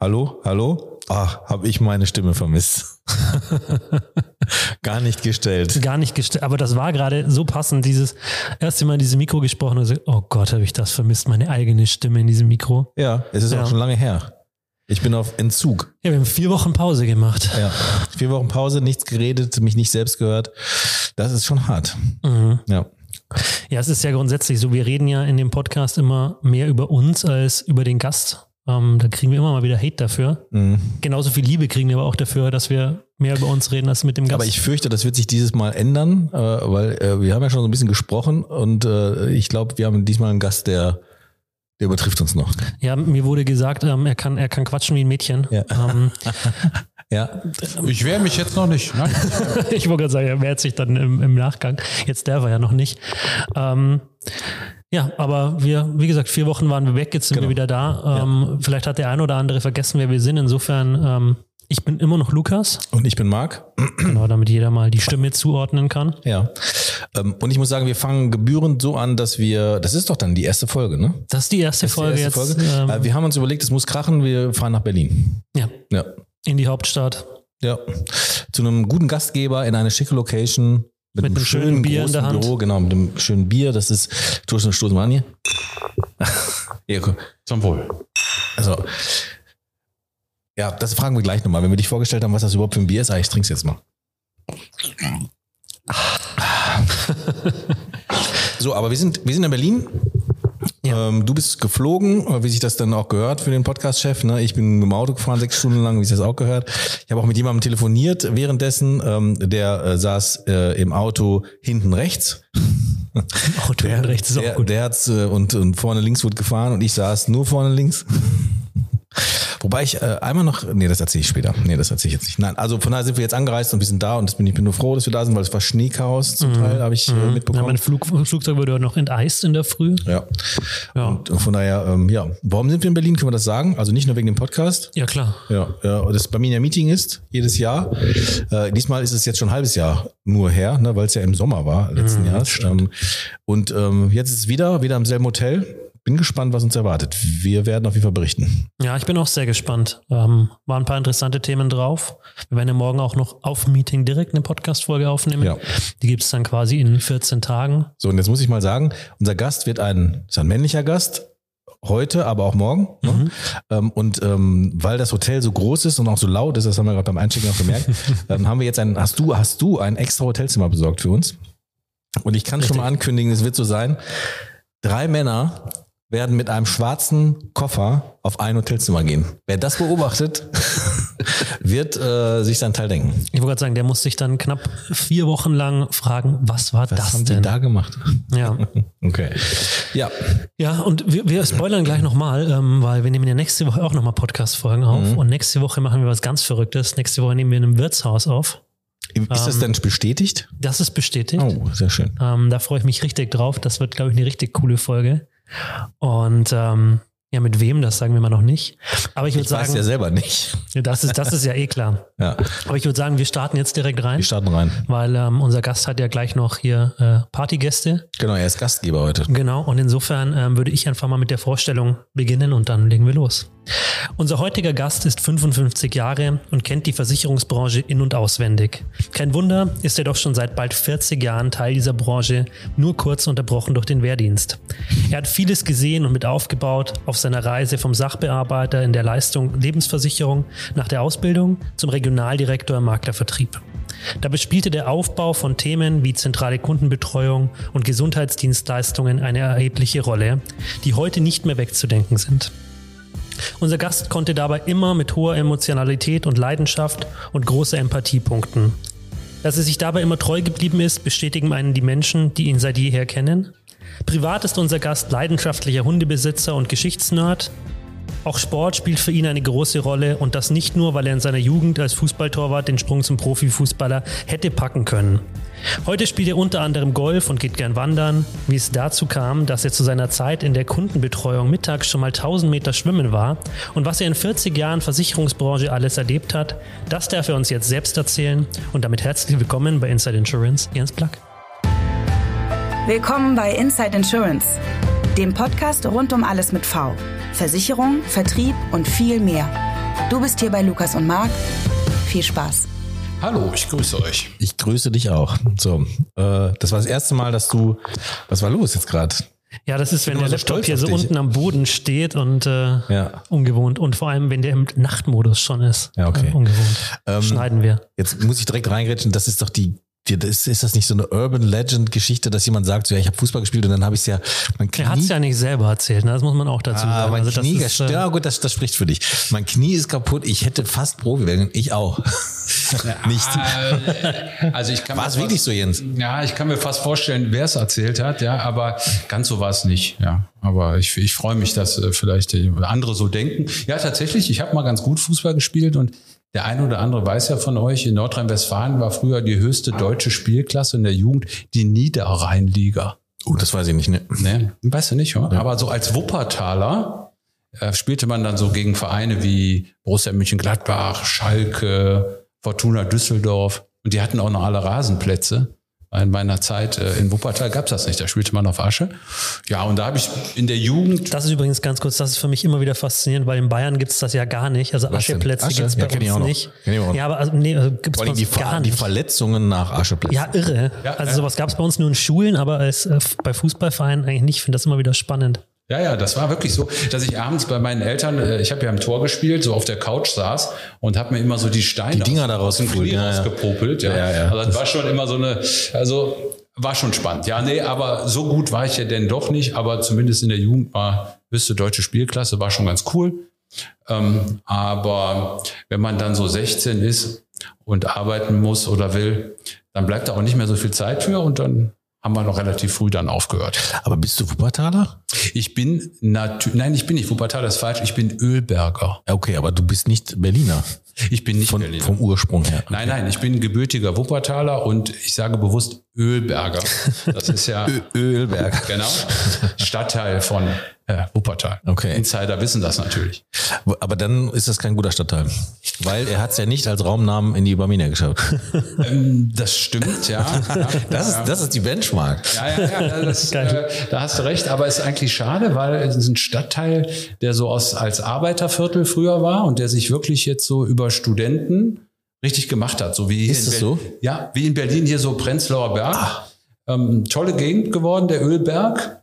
Hallo, hallo? Ach, habe ich meine Stimme vermisst. Gar nicht gestellt. Gar nicht gestellt. Aber das war gerade so passend, dieses erste Mal in diesem Mikro gesprochen und so, oh Gott, habe ich das vermisst, meine eigene Stimme in diesem Mikro. Ja, es ist Ja. auch schon lange her. Ich bin auf Entzug. Ja, wir haben vier Wochen Pause gemacht. Ja. Vier Wochen Pause, nichts geredet, mich nicht selbst gehört. Das ist schon hart. Mhm. Ja. Ja, es ist ja grundsätzlich so, wir reden ja in dem Podcast immer mehr über uns als über den Gast. Ähm, da kriegen wir immer mal wieder Hate dafür. Mhm. Genauso viel Liebe kriegen wir aber auch dafür, dass wir mehr über uns reden als mit dem Gast. Aber ich fürchte, das wird sich dieses Mal ändern, äh, weil äh, wir haben ja schon so ein bisschen gesprochen und äh, ich glaube, wir haben diesmal einen Gast, der, der übertrifft uns noch. ja, mir wurde gesagt, ähm, er, kann, er kann quatschen wie ein Mädchen. Ja. Ähm, Ja. Ich wehre mich jetzt noch nicht. Nein. ich wollte gerade sagen, er wehrt sich dann im, im Nachgang. Jetzt der war ja noch nicht. Ähm, ja, aber wir, wie gesagt, vier Wochen waren wir weg, jetzt sind Genau. wir wieder da. Ähm, Vielleicht hat der ein oder andere vergessen, wer wir sind. Insofern, ähm, ich bin immer noch Lukas, Und ich bin Marc. genau, damit jeder mal die Stimme zuordnen kann. Ja. Ähm, und ich muss sagen, wir fangen gebührend so an, dass wir, das ist doch dann die erste Folge, ne? Das ist die erste ist die Folge erste jetzt. Folge. Ähm, Äh, wir haben uns überlegt, es muss krachen, wir fahren nach Berlin. ja, Ja. in die Hauptstadt. Ja. Zu einem guten Gastgeber in eine schicke Location. Mit, einem schönen Bier in der Hand. Büro, genau, mit einem schönen Bier. Das ist, stoßen, stoßen wir an hier. ja, guck. Zum Wohl. Also, ja, das fragen wir gleich nochmal. Wenn wir dich vorgestellt haben, was das überhaupt für ein Bier ist, ah, ich trink's jetzt mal. So, aber wir sind, wir sind in Berlin. Ja. Ähm, du bist geflogen, äh, wie sich das dann auch gehört für den Podcast-Chef. Ne? Ich bin mit dem Auto gefahren, sechs Stunden lang, wie sich das auch gehört. Ich habe auch mit jemandem telefoniert währenddessen. Ähm, der äh, saß äh, im Auto hinten rechts. Auto und rechts ist auch der, gut. Der hat's äh, und, und vorne links wurde gefahren und ich saß nur vorne links. Wobei ich äh, einmal noch, nee, das erzähle ich später. Nee, das erzähle ich jetzt nicht. Nein, also von daher sind wir jetzt angereist und wir sind da und das bin, ich bin nur froh, dass wir da sind, weil es war Schneechaos zum Teil, habe ich äh, Mhm. ja, mitbekommen. mein Flug, Flugzeug wurde noch enteist in der Früh. Ja. Ja. Und von daher, ähm, ja, warum sind wir in Berlin? Können wir das sagen? Also nicht nur wegen dem Podcast. Ja, klar. Ja, ja und das bei mir ein Meeting ist, jedes Jahr. Äh, diesmal ist es jetzt schon ein halbes Jahr nur her, ne, weil es ja im Sommer war, letzten Jahres. Ähm, und ähm, jetzt ist es wieder, wieder im selben Hotel. Bin gespannt, was uns erwartet. Wir werden auf jeden Fall berichten. Ja, ich bin auch sehr gespannt. Ähm, waren ein paar interessante Themen drauf. Wir werden ja morgen auch noch auf Meeting direkt eine Podcast-Folge aufnehmen. Ja. Die gibt es dann quasi in 14 Tagen. So, und jetzt muss ich mal sagen, unser Gast wird ein, ist ein männlicher Gast. Heute, aber auch morgen. Ne? Ähm, und ähm, weil das Hotel so groß ist und auch so laut ist, das haben wir gerade beim Einchecken auch gemerkt, ähm, haben wir jetzt ein, hast du, hast du ein extra Hotelzimmer besorgt für uns? Und ich kann schon mal ankündigen, es wird so sein, drei Männer werden mit einem schwarzen Koffer auf ein Hotelzimmer gehen. Wer das beobachtet, wird äh, sich seinen Teil denken. Ich wollte gerade sagen, der muss sich dann knapp vier Wochen lang fragen, was war Was das haben denn? die da gemacht? Ja. Okay. Ja, ja, und wir, wir spoilern gleich nochmal, ähm, weil wir nehmen ja nächste Woche auch nochmal Podcast-Folgen auf. Mhm. Und nächste Woche machen wir was ganz Verrücktes. Nächste Woche nehmen wir in einem Wirtshaus auf. ist das denn bestätigt? Das ist bestätigt. Oh, sehr schön. Ähm, da freue ich mich richtig drauf. Das wird, glaube ich, eine richtig coole Folge. Und ähm, ja, mit wem, das sagen wir mal noch nicht. Aber ich würde Ich weiß sagen, ja selber nicht. das, ist, das ist ja eh klar. Ja, Aber ich würde sagen, wir starten jetzt direkt rein, wir starten rein. weil ähm, unser Gast hat ja gleich noch hier äh, Partygäste. Genau, er ist Gastgeber heute. Genau, und insofern ähm, würde ich einfach mal mit der Vorstellung beginnen und dann legen wir los. Unser heutiger Gast ist 55 Jahre und kennt die Versicherungsbranche in- und auswendig. Kein Wunder, ist er doch schon seit bald 40 Jahren Teil dieser Branche, nur kurz unterbrochen durch den Wehrdienst. Er hat vieles gesehen und mit aufgebaut auf seiner Reise vom Sachbearbeiter in der Leistung Lebensversicherung nach der Ausbildung zum Regionaldirektor im Maklervertrieb. Dabei spielte der Aufbau von Themen wie zentrale Kundenbetreuung und Gesundheitsdienstleistungen eine erhebliche Rolle, die heute nicht mehr wegzudenken sind. Unser Gast konnte dabei immer mit hoher Emotionalität und Leidenschaft und großer Empathie punkten. Dass er sich dabei immer treu geblieben ist, bestätigen einen die Menschen, die ihn seit jeher kennen. Privat ist unser Gast leidenschaftlicher Hundebesitzer und Geschichtsnerd. Auch Sport spielt für ihn eine große Rolle und das nicht nur, weil er in seiner Jugend als Fußballtorwart den Sprung zum Profifußballer hätte packen können. Heute spielt er unter anderem Golf und geht gern wandern. Wie es dazu kam, dass er zu seiner Zeit in der Kundenbetreuung mittags schon mal 1000 Meter schwimmen war und was er in 40 Jahren Versicherungsbranche alles erlebt hat, das darf er uns jetzt selbst erzählen. Und damit herzlich willkommen bei Inside Insurance, Jens Plack. Willkommen bei Inside Insurance, dem Podcast rund um alles mit V. Versicherung, Vertrieb und viel mehr. Du bist hier bei Lukas und Marc. Viel Spaß. Hallo, ich grüße euch. Ich grüße dich auch. So, äh, das war das erste Mal, dass du. Was war los jetzt gerade? Ja, das ist, wenn der so Laptop stolz hier so dich. unten am Boden steht und äh, Ja. ungewohnt. Und vor allem, wenn der im Nachtmodus schon ist. Ja, okay. Äh, ungewohnt. Ähm, Schneiden wir. Jetzt muss ich direkt reingrätschen. Das ist doch die. Das, ist das nicht so eine Urban Legend Geschichte, dass jemand sagt, so, ja, ich habe Fußball gespielt und dann habe ich es ja mein Knie. Er hat es ja nicht selber erzählt, ne? das muss man auch dazu Ah, sagen. mein Also das Knie, ist, äh, ja gut, das, das spricht für dich. Mein Knie ist kaputt. Ich hätte fast Profi werden. Ich auch. nicht. Äh, Also ich kann War mir es fast- wirklich so, Jens? Ja, ich kann mir fast vorstellen, wer es erzählt hat, ja, aber ganz so war es nicht, ja. Aber ich, ich freue mich, dass äh, vielleicht andere so denken. Ja, tatsächlich, ich habe mal ganz gut Fußball gespielt und der eine oder andere weiß ja von euch, in Nordrhein-Westfalen war früher die höchste deutsche Spielklasse in der Jugend die Niederrheinliga. Oh, das weiß ich nicht. Ne? Ne? Weißt du nicht, oder? Aber so als Wuppertaler äh, spielte man dann so gegen Vereine wie Borussia Mönchengladbach, Schalke, Fortuna Düsseldorf. Und die hatten auch noch alle Rasenplätze. In meiner Zeit äh, in Wuppertal gab's das nicht. Da spielte man auf Asche. Ja, und da habe ich in der Jugend Das ist übrigens ganz kurz, das ist für mich immer wieder faszinierend, weil in Bayern gibt es das ja gar nicht. Also Was? Ascheplätze Asche? gibt es Ja, bei kenn ich auch uns nicht. Kenn ich auch noch. Ja, aber also, nee, gibt es Vor bei allem die, uns gar Ver die. Verletzungen nach Ascheplätzen. Ja, irre. Ja, also ja. sowas gab es bei uns nur in Schulen, aber als, äh, bei Fußballvereinen eigentlich nicht. Ich finde das immer wieder spannend. Ja, ja, das war wirklich so, dass ich abends bei meinen Eltern, äh, ich habe ja im Tor gespielt, so auf der Couch saß und habe mir immer so die Steine Die Dinger aus, da aus ja, ja. rausgepopelt. Ja. Ja, ja. Also das war schon immer so eine, also war schon spannend. Ja, nee, aber so gut war ich ja denn doch nicht, aber zumindest in der Jugend war höchste deutsche Spielklasse, war schon ganz cool. Ähm, aber wenn man dann so 16 ist und arbeiten muss oder will, dann bleibt da auch nicht mehr so viel Zeit für und dann haben wir noch relativ früh dann aufgehört. Aber bist du Wuppertaler? Ich bin natürlich, nein, ich bin nicht Wuppertal, das ist falsch, ich bin Ölberger. Okay, aber du bist nicht Berliner. Ich bin nicht Von, Berliner. vom Ursprung her. Nein, nein, ich bin gebürtiger Wuppertaler und ich sage bewusst Ölberger. Das ist ja Ö Ölberg. genau Stadtteil von äh, Wuppertal. Okay. Insider wissen das natürlich. Aber dann ist das kein guter Stadtteil. Weil er hat es ja nicht als Raumnamen in die Barmina geschafft. Ähm, das stimmt, ja. ja Das ja. ist, das ist die Benchmark. Ja, ja, ja, das, äh, da hast du recht, aber es ist eigentlich schade, weil es ist ein Stadtteil, der so aus, als Arbeiterviertel früher war und der sich wirklich jetzt so über Studenten richtig gemacht hat. So wie hier Ist in Berlin- so? Ja, wie in Berlin hier so Prenzlauer Berg. Ähm, tolle Gegend geworden, der Ölberg.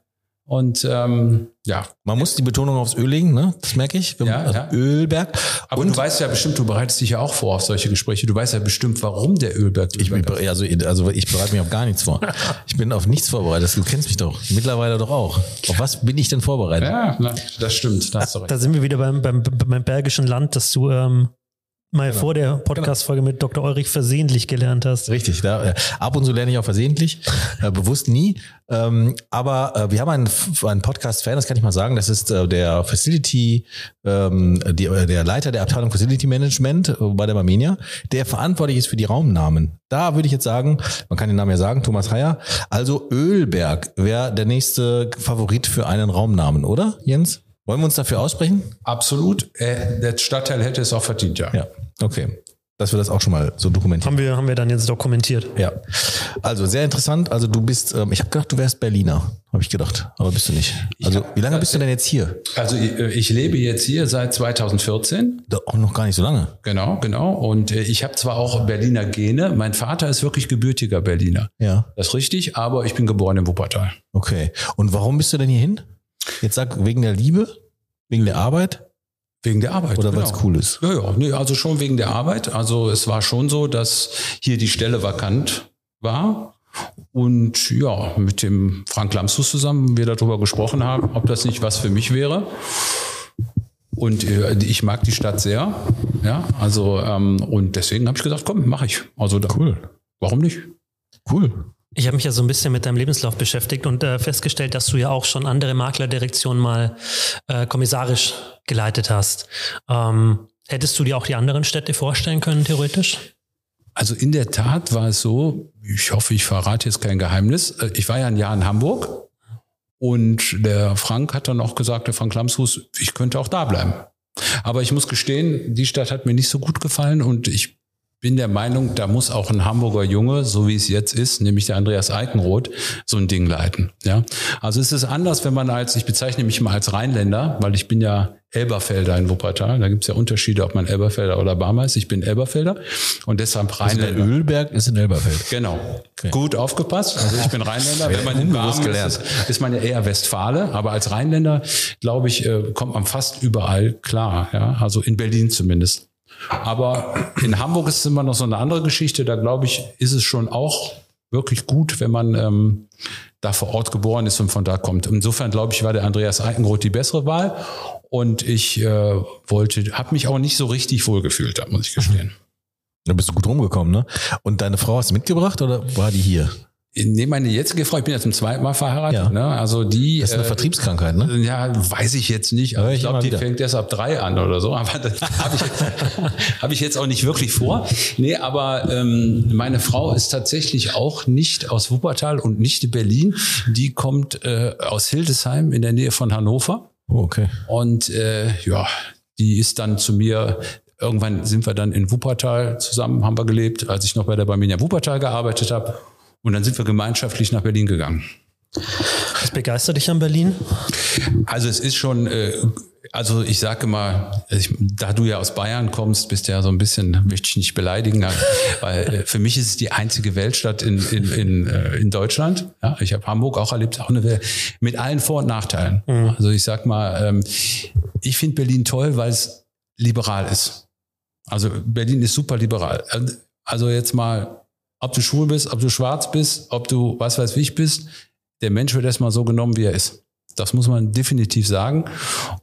Und ähm, ja, Man muss die Betonung aufs Öl legen, ne? Das merke ich. Ja, also ja. Ölberg. aber Und du weißt ja bestimmt, du bereitest dich ja auch vor auf solche Gespräche. Du weißt ja bestimmt, warum der Ölberg. ich, Ölberg bin- also, also ich bereite mich auf gar nichts vor. Ich bin auf nichts vorbereitet. Du kennst mich doch. Mittlerweile doch auch. Auf was bin ich denn vorbereitet? ja, na, das stimmt. Da hast du recht. Da sind wir wieder beim, beim, beim Bergischen Land, das du ähm, mal Genau. vor der Podcast-Folge mit Dr. Ulrich versehentlich gelernt hast. Richtig, da, äh, ab und zu lerne ich auch versehentlich, äh, bewusst nie. Ähm, aber äh, wir haben einen, einen Podcast-Fan, das kann ich mal sagen, das ist äh, der Facility, ähm, die, äh, der Leiter der Abteilung Facility Management äh, bei der Barmenia, der verantwortlich ist für die Raumnamen. Da würde ich jetzt sagen, man kann den Namen ja sagen, Thomas Heyer. Also Ölberg wäre der nächste Favorit für einen Raumnamen, oder, Jens? Wollen wir uns dafür aussprechen? Absolut. Äh, der Stadtteil hätte es auch verdient, ja. Ja, okay. Dass wir das auch schon mal so dokumentieren. Haben wir, haben wir dann jetzt dokumentiert. Ja, also sehr interessant. Also du bist, ähm, ich habe gedacht, du wärst Berliner, habe ich gedacht, aber bist du nicht. Also wie lange bist du denn jetzt hier? Also ich, äh, ich lebe jetzt hier seit 2014. Da- Auch noch gar nicht so lange. Genau, genau. Und äh, ich habe zwar auch Berliner Gene. Mein Vater ist wirklich gebürtiger Berliner. Ja, Das ist richtig, aber ich bin geboren in Wuppertal. okay. Und warum bist du denn hier hin? Jetzt sag wegen der Liebe, wegen der Arbeit Wegen der Arbeit. oder weil es genau. cool ist? Ja, ja, nee, also schon wegen der Arbeit. Also es war schon so, dass hier die Stelle vakant war. Und ja, mit dem Frank Lamsus zusammen wir darüber gesprochen haben, ob das nicht was für mich wäre. Und äh, ich mag die Stadt sehr. Ja, also ähm, und deswegen habe ich gesagt, komm, mache ich. Also da, Cool, warum nicht? cool. Ich habe mich ja so ein bisschen mit deinem Lebenslauf beschäftigt und äh, festgestellt, dass du ja auch schon andere Maklerdirektionen mal äh, kommissarisch geleitet hast. Ähm, hättest du dir auch die anderen Städte vorstellen können, theoretisch? Also in der Tat war es so, ich hoffe, ich verrate jetzt kein Geheimnis. äh, Ich war ja ein Jahr in Hamburg und der Frank hat dann auch gesagt, der Frank Lamshus, ich könnte auch da bleiben. Aber ich muss gestehen, die Stadt hat mir nicht so gut gefallen und ich bin der Meinung, da muss auch ein Hamburger Junge, so wie es jetzt ist, nämlich der Andreas Eikenroth, so ein Ding leiten. Ja, also es ist anders, wenn man als, ich bezeichne mich mal als Rheinländer, weil ich bin ja Elberfelder in Wuppertal. Da gibt es ja Unterschiede, ob man Elberfelder oder Barmer ist. Ich bin Elberfelder und deshalb Rheinländer. Der Ölberg ist in Elberfeld. Genau. Okay. Gut aufgepasst. Also ich bin Rheinländer. Wenn man in Barmen ist, ist man ja eher Westfale. Aber als Rheinländer, glaube ich, äh, kommt man fast überall klar. Ja, also in Berlin zumindest. Aber in Hamburg ist es immer noch so eine andere Geschichte. Da glaube ich, ist es schon auch wirklich gut, wenn man ähm, da vor Ort geboren ist und von da kommt. Insofern glaube ich, war der Andreas Eikenroth die bessere Wahl. Und ich äh, wollte, habe mich auch nicht so richtig wohlgefühlt, da muss ich gestehen. Da bist du gut rumgekommen, ne? Und deine Frau hast du mitgebracht oder war die hier? Nee, meine jetzige Frau, ich bin ja zum zweiten Mal verheiratet. Ja. Ne? Also die. Das ist eine äh, Vertriebskrankheit, ne? Ja, weiß ich jetzt nicht. Also ich glaube, die fängt erst ab drei an oder so. Aber das habe ich, hab ich jetzt auch nicht wirklich vor. Nee, aber ähm, meine Frau ist tatsächlich auch nicht aus Wuppertal und nicht in Berlin. Die kommt äh, aus Hildesheim in der Nähe von Hannover. Oh, okay. Und äh, ja, die ist dann zu mir Irgendwann sind wir dann in Wuppertal zusammen, haben wir gelebt, als ich noch bei der Barminia Wuppertal gearbeitet habe. Und dann sind wir gemeinschaftlich nach Berlin gegangen. Was begeistert dich an Berlin? Also es ist schon, äh, also ich sage mal, da du ja aus Bayern kommst, bist ja so ein bisschen, möchte ich nicht beleidigen, weil äh, für mich ist es die einzige Weltstadt in, in, in, äh, in Deutschland. Ja, ich habe Hamburg auch erlebt, auch eine Welt, mit allen Vor- und Nachteilen. Mhm. Also ich sag mal, ähm, ich finde Berlin toll, weil es liberal ist. Also Berlin ist super liberal. Also jetzt mal ob du schwul bist, ob du schwarz bist, ob du was weiß ich bist, der Mensch wird erstmal so genommen, wie er ist. Das muss man definitiv sagen.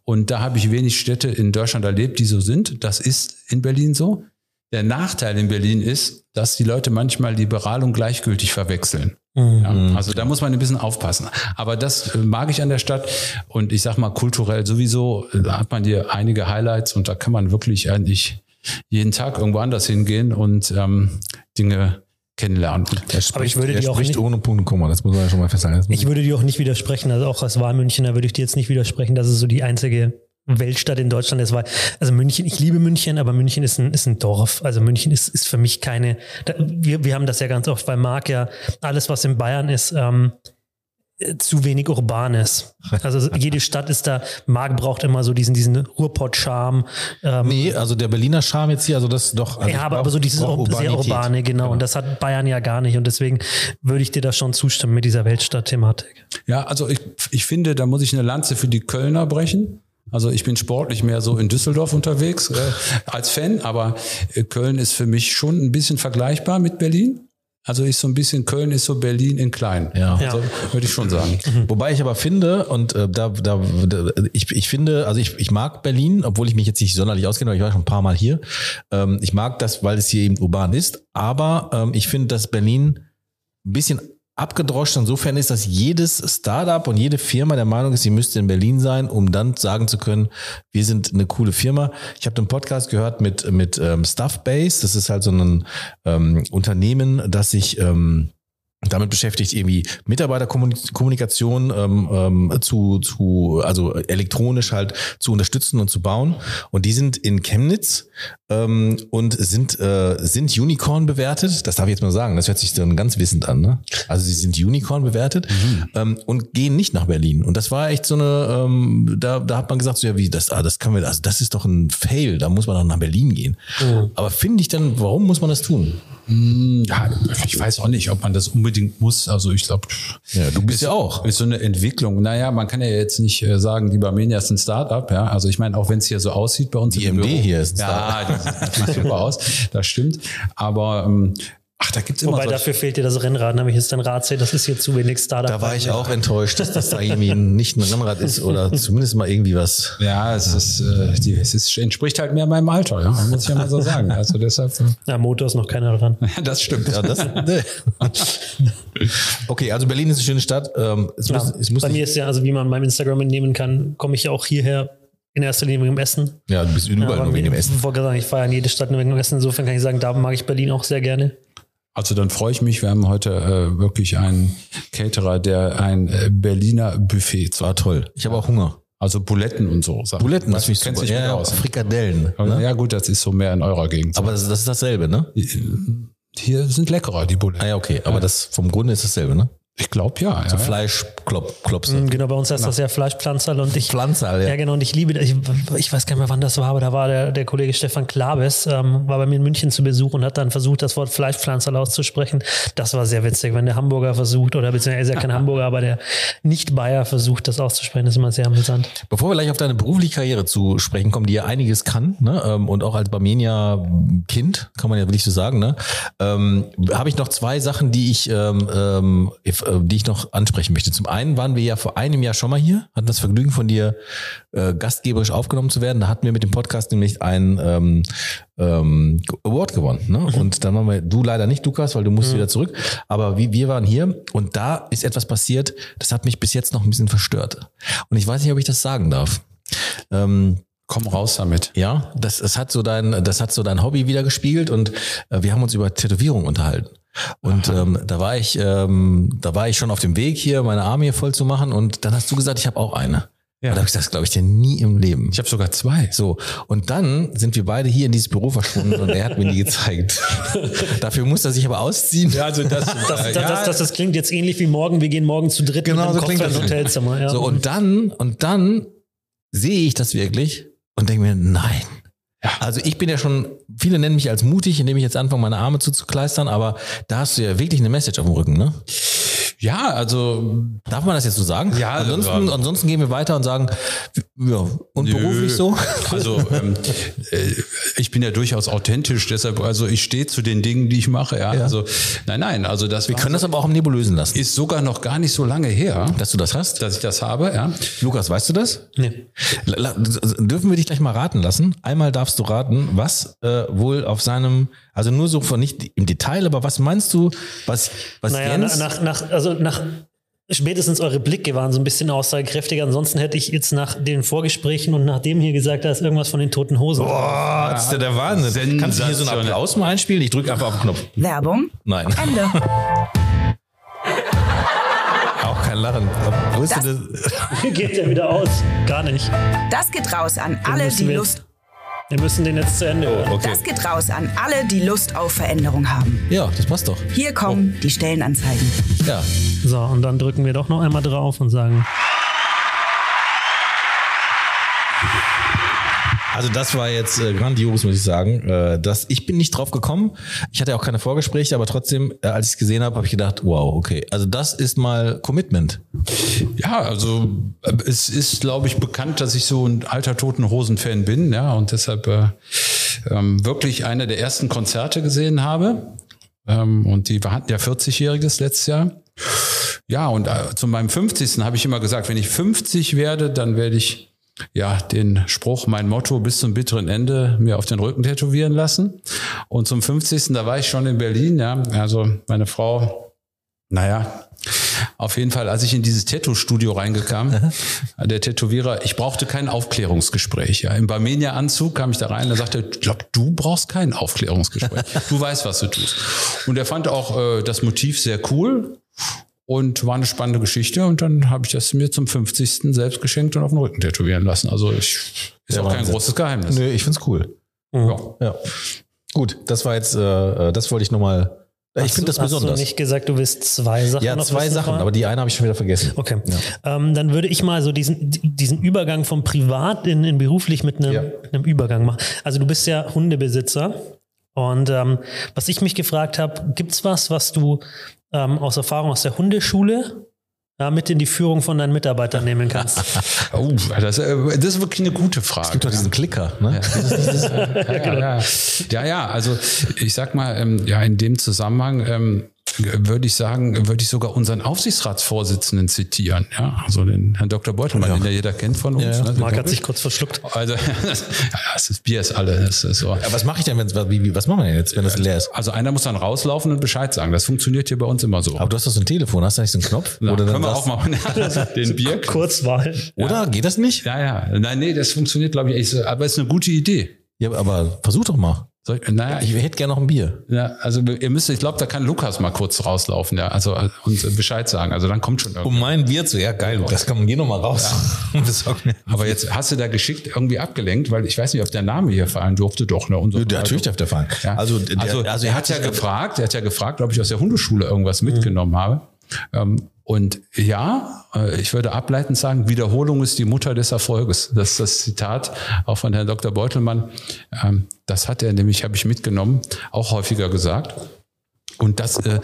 Und da habe ich wenig Städte in Deutschland erlebt, die so sind. Das ist in Berlin so. Der Nachteil in Berlin ist, dass die Leute manchmal liberal und gleichgültig verwechseln. Mhm. Ja, also da muss man ein bisschen aufpassen. Aber das mag ich an der Stadt. Und ich sag mal, kulturell sowieso, da hat man hier einige Highlights und da kann man wirklich eigentlich jeden Tag irgendwo anders hingehen und ähm, Dinge kennenlernen. Er spricht, Aber ich würde er spricht nicht, ohne Punkt und Komma, das muss man ja schon mal festhalten. Ich würde dir auch nicht widersprechen, also auch als Wahlmünchner würde ich dir jetzt nicht widersprechen, dass es so die einzige Weltstadt in Deutschland ist, weil, also München, ich liebe München, aber München ist ein, ist ein Dorf. Also München ist, ist für mich keine, da, wir, wir haben das ja ganz oft bei Marc ja, alles was in Bayern ist, ähm, zu wenig Urbanes. Also jede Stadt ist da, Marc braucht immer so diesen, diesen Ruhrpott-Charme. Ähm, nee, also der Berliner Charme jetzt hier, also das doch. Also ja, aber, aber so dieses sehr urbane, genau. genau. Und das hat Bayern ja gar nicht. Und deswegen würde ich dir da schon zustimmen mit dieser Weltstadt-Thematik. Ja, also ich, ich finde, da muss ich eine Lanze für die Kölner brechen. Also ich bin sportlich mehr so in Düsseldorf unterwegs äh, als Fan, aber äh, Köln ist für mich schon ein bisschen vergleichbar mit Berlin. Also ist so ein bisschen Köln ist so Berlin in klein. Ja, also, würde ich schon sagen. Wobei ich aber finde und äh, da, da, da ich, ich finde, also ich, ich mag Berlin, obwohl ich mich jetzt nicht sonderlich auskenne, weil ich war schon ein paar Mal hier. Ähm, ich mag das, weil es hier eben urban ist. Aber ähm, ich finde, dass Berlin ein bisschen abgedroschen insofern ist, dass jedes Startup und jede Firma der Meinung ist, sie müsste in Berlin sein, um dann sagen zu können, wir sind eine coole Firma. Ich habe den Podcast gehört mit mit ähm, Stuffbase. Das ist halt so ein ähm, Unternehmen, das sich ähm, damit beschäftigt, irgendwie Mitarbeiterkommunikation ähm, ähm, zu, zu, also elektronisch halt zu unterstützen und zu bauen. Und die sind in Chemnitz ähm, und sind, äh, sind Unicorn bewertet. Das darf ich jetzt mal sagen. Das hört sich dann ganz wissend an. Ne? Also sie sind Unicorn bewertet mhm. ähm, und gehen nicht nach Berlin. Und das war echt so eine, ähm, da, da hat man gesagt, so ja, wie das, ah, das kann wir, also das ist doch ein Fail. Da muss man doch nach Berlin gehen. Mhm. Aber finde ich dann, warum muss man das tun? Hm, ja, ich weiß auch nicht, ob man das unbedingt muss. Also ich glaube, ja, du bist ist, ja auch. Ist so eine Entwicklung. Naja, man kann ja jetzt nicht äh, sagen, die Barmenia ist ein Startup. Ja, also ich meine, auch wenn es hier so aussieht bei uns. Die MD hier ist ein Startup. Ja, das sieht super aus. Das stimmt. Aber ähm, Ach, da gibt's immer Wobei dafür fehlt dir das Rennrad, nämlich ist ein Rad, das ist hier zu wenig Startup. Da war ich auch enttäuscht, dass das da irgendwie nicht ein Rennrad ist oder zumindest mal irgendwie was. Ja, es ist, äh, die, es ist, entspricht halt mehr meinem Alter, ja, muss ich ja mal so sagen. Also deshalb. Äh, ja, Motor ist noch keiner dran. Das stimmt. Ja, das, ne. okay, also Berlin ist eine schöne Stadt. Ähm, es ja, muss, es muss bei mir ist ja, also wie man beim Instagram entnehmen kann, komme ich ja auch hierher in erster Linie wegen dem Essen. Ja, du bist überall ja, nur wegen dem Essen. Ich wollte sagen, ich fahre in jede Stadt nur wegen dem Essen. Insofern kann ich sagen, da mag ich Berlin auch sehr gerne. Also dann freue ich mich. Wir haben heute äh, wirklich einen Caterer, der ein äh, Berliner Buffet. War toll. Ich habe auch Hunger. Also Buletten und so. Sachen. Buletten, das ich kennst dich gut Ja, aus. Frikadellen. Aber Ne? Ja gut, das ist so mehr in eurer Gegend. Aber das, das ist dasselbe, ne? hier sind leckerer, die Ah Buletten. ja, okay. Aber das vom Grunde ist dasselbe, ne? Ich glaube ja. So ja. Fleischklopse. Mhm, Genau, bei uns heißt das ja Fleischpflanzerl und ich. Pflanzerl, ja. Ja, genau, und ich liebe, ich, ich weiß gar nicht mehr, wann das war, aber da war der, der Kollege Stefan Klabes, ähm, war bei mir in München zu Besuch und hat dann versucht, das Wort Fleischpflanzerl auszusprechen. Das war sehr witzig, wenn der Hamburger versucht, oder beziehungsweise er ist ja kein Hamburger, aber der Nicht-Bayer versucht, das auszusprechen, das ist immer sehr amüsant. Bevor wir gleich auf deine berufliche Karriere zu sprechen kommen, die ja einiges kann, ne? ähm, und auch als Barmenia-Kind, kann man ja wirklich so sagen, ne? ähm, habe ich noch zwei Sachen, die ich, ähm, ähm, äh, die ich noch ansprechen möchte. Zum einen waren wir ja vor einem Jahr schon mal hier, hatten das Vergnügen von dir äh, gastgeberisch aufgenommen zu werden. Da hatten wir mit dem Podcast nämlich ein ähm, ähm, Award gewonnen. Ne? Und dann waren wir, du leider nicht, Lukas, weil du musst wieder zurück. Aber wie, wir waren hier und da ist etwas passiert, das hat mich bis jetzt noch ein bisschen verstört. Und ich weiß nicht, ob ich das sagen darf. Ähm, Komm raus damit. ja, das, das hat so dein, das hat so dein Hobby wieder gespiegelt und äh, wir haben uns über Tätowierung unterhalten. Und ähm, da war ich, ähm, da war ich schon auf dem Weg hier, meine Arme hier voll zu machen und dann hast du gesagt, ich habe auch eine. Ja. Da habe ich gesagt, das glaube ich dir nie im Leben. Ich habe sogar zwei. So, und dann sind wir beide hier in dieses Büro verschwunden und er hat mir die gezeigt. Dafür muss er sich aber ausziehen. Ja, also das, Das, das, ja, das, das, das klingt jetzt ähnlich wie morgen, wir gehen morgen zu dritt Genau, mit so klingt das. Hotelzimmer. Ja. So, und dann, und dann sehe ich das wirklich und denke mir, nein. Also ich bin ja schon, viele nennen mich als mutig, indem ich jetzt anfange, meine Arme zuzukleistern, aber da hast du ja wirklich eine Message auf dem Rücken, ne? Ja, also Darf man das jetzt so sagen? Ja, ansonsten, ja. ansonsten gehen wir weiter und sagen, ja, und Nö. beruflich so? Also ähm, äh, ich bin ja durchaus authentisch, deshalb, also ich stehe zu den Dingen, die ich mache. Ja, Ja. also nein, nein, also das Wir können das aber auch im Nebulösen lassen, ist sogar noch gar nicht so lange her, dass du das hast. dass ich das habe. Ja, Lukas, weißt du das? Nee. Dürfen wir dich gleich mal raten lassen? Einmal darfst du raten, was äh, wohl auf seinem, also nur so von nicht im Detail, aber was meinst du, was, was Naja, Jens, nach, nach, also nach spätestens eure Blicke waren so ein bisschen aussagekräftiger. Ansonsten hätte ich jetzt nach den Vorgesprächen und nach dem hier gesagt, da ist irgendwas von den toten Hosen. Boah, das ist ja der Wahnsinn. Kannst du hier so einen. Applaus mal einspielen? Ich drücke einfach auf den Knopf. Werbung. Nein, Ende. auch kein Lachen. Wo ist Das- denn das? Geht ja wieder aus. Gar nicht. Das geht raus an alle, die Lust. Wir müssen den jetzt zu Ende hören. Okay. Das geht raus an alle, die Lust auf Veränderung haben. Ja, das passt doch. Hier kommen die Stellenanzeigen. Ja. So, und dann drücken wir doch noch einmal drauf und sagen, Also das war jetzt äh, grandios, muss ich sagen. Äh, das, ich bin nicht drauf gekommen. Ich hatte auch keine Vorgespräche, aber trotzdem, äh, als ich es gesehen habe, habe ich gedacht, wow, okay. Also das ist mal Commitment. ja also äh, es ist, glaube ich, bekannt, dass ich so ein alter Toten Hosen-Fan bin, ja, und deshalb äh, ähm, wirklich einer der ersten Konzerte gesehen habe. Ähm, und die hatten ja 40-jähriges letztes Jahr. Ja, und äh, zu meinem 50. habe ich immer gesagt, wenn ich 50 werde, dann werde ich ja den Spruch, mein Motto bis zum bitteren Ende mir auf den Rücken tätowieren lassen. Und zum 50. da war ich schon in Berlin, ja. Also meine Frau, naja, auf jeden Fall, als ich in dieses Tattoo-Studio reingekam, der Tätowierer, ich brauchte kein Aufklärungsgespräch. Ja. Im Barmenia-Anzug kam ich da rein, er sagte, ich glaub, du brauchst kein Aufklärungsgespräch. Du weißt, was du tust. Und er fand auch äh, das Motiv sehr cool und war eine spannende Geschichte. Und dann habe ich das mir zum 50. selbst geschenkt und auf den Rücken tätowieren lassen. Also ich, ist Der auch kein Wahnsinn. großes Geheimnis. Nö, ich find's cool. Ja. Ja. Gut, das war jetzt, äh, äh, das wollte ich nochmal. Ich Hast finde das du- Hast besonders. du nicht gesagt, du willst zwei Sachen Ja, noch zwei Sachen, aber die eine habe ich schon wieder vergessen. Okay. Ähm, dann würde ich mal so diesen, diesen Übergang vom Privat in, in beruflich mit einem, Ja. einem Übergang machen. Also du bist ja Hundebesitzer. Und ähm, was ich mich gefragt habe, gibt's was, was du ähm, aus Erfahrung aus der Hundeschule ja, mit in die Führung von deinen Mitarbeitern nehmen kannst? Oh, das, äh, das ist wirklich eine gute Frage. Es gibt doch diesen Klicker, ne? ja, ja, ja. ja, ja, also ich sag mal, ähm, ja, in dem Zusammenhang ähm, würde ich sagen, würde ich sogar unseren Aufsichtsratsvorsitzenden zitieren, ja, also den Herrn Dr. Beutelmann, Ja. den ja jeder kennt von uns. Ja, ja. ne, Marc hat sich kurz verschluckt. also, ja, das Bier ist alle, das ist so. Ja, was mache ich denn, wie, was machen wir denn jetzt, wenn das leer ist? Also einer muss dann rauslaufen und Bescheid sagen. Das funktioniert hier bei uns immer so. Aber du hast doch so ein Telefon, hast du nicht so einen Knopf? Na, Oder dann können wir auch mal den Bier. Kurzwahl. Oder geht das nicht? Ja, ja. Nein, nee, das funktioniert, glaube ich. Aber es ist eine gute Idee. Ja, aber versuch doch mal. Soll ich, naja, Ich hätte gerne noch ein Bier. ja, also ihr müsst, ich glaube, da kann Lukas mal kurz rauslaufen, ja, also äh, und Bescheid sagen. Also dann kommt schon irgendwie. Um mein Bier zu, ja geil, Lukas, komm, geh noch mal raus. mir. Aber jetzt hast du da geschickt irgendwie abgelenkt, weil ich weiß nicht, ob der Name hier fallen durfte, doch, ne? Unser Ja, natürlich darf der fallen. Ja. Also, Also, der, also, er hat ja gefragt, er hat ja gefragt, ob ich aus der Hundeschule irgendwas mitgenommen habe. Ähm, und ja, äh, ich würde ableitend sagen, Wiederholung ist die Mutter des Erfolges. Das ist das Zitat auch von Herrn Dr. Beutelmann. Ähm, das hat er nämlich, habe ich mitgenommen, auch häufiger gesagt. Und das äh,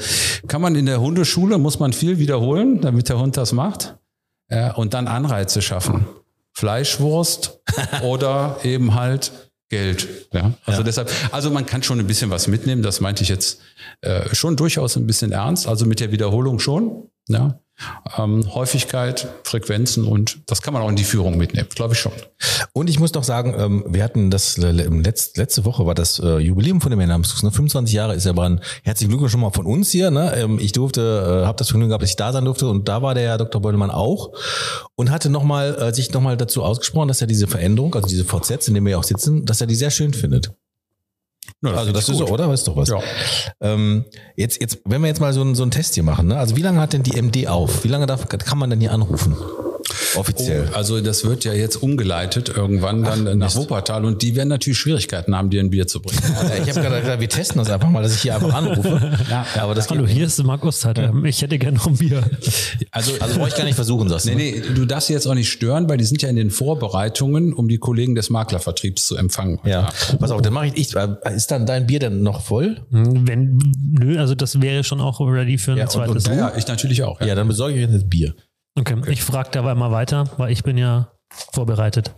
kann man in der Hundeschule, muss man viel wiederholen, damit der Hund das macht. Äh, und dann Anreize schaffen. Fleischwurst oder eben halt Geld. Ja? Also deshalb, also man kann schon ein bisschen was mitnehmen. Das meinte ich jetzt äh, schon durchaus ein bisschen ernst. Also mit der Wiederholung schon. Ja? Ähm, Häufigkeit, Frequenzen und das kann man auch in die Führung mitnehmen, glaube ich schon. Und ich muss doch sagen, ähm, wir hatten das äh, letzt, letzte Woche war das äh, Jubiläum von dem Herrn Namensfuchs. Ne? 25 Jahre ist ja dran. Herzlichen Glückwunsch schon mal von uns hier. Ne? Ähm, ich durfte, äh, habe das Vergnügen gehabt, dass ich da sein durfte und da war der Herr Dr. Beutelmann auch und hatte noch mal, äh, sich nochmal dazu ausgesprochen, dass er diese Veränderung, also diese VZ, in dem wir ja auch sitzen, dass er die sehr schön findet. Also das ist so, oder? Weißt doch was. Ja. Ähm, jetzt, jetzt, wenn wir jetzt mal so, einen- so einen Test hier machen, ne? also wie lange hat denn die MD auf? Wie lange darf, kann man denn hier anrufen? Offiziell. Oh, also das wird ja jetzt umgeleitet irgendwann dann nach Wuppertal und die werden natürlich Schwierigkeiten haben, dir ein Bier zu bringen. Ja, Ich habe gerade gesagt, wir testen das einfach mal, dass ich hier einfach anrufe. Ja, aber das Hallo, hier ist Marc Ostheit. Ich hätte gerne noch ein Bier. Also, Also brauche ich gar nicht versuchen, sagst du. Nee, nee, du darfst sie jetzt auch nicht stören, weil die sind ja in den Vorbereitungen, um die Kollegen des Maklervertriebs zu empfangen. Ja, pass auf, dann mache ich, ich, ist dann dein Bier denn noch voll? Wenn, nö, also das wäre schon auch ready für ein Ja, und- zweites. und Ja, ja, ich natürlich auch. Ja, dann besorge ich jetzt das Bier. Okay, ich frage dabei mal weiter, weil ich bin ja vorbereitet.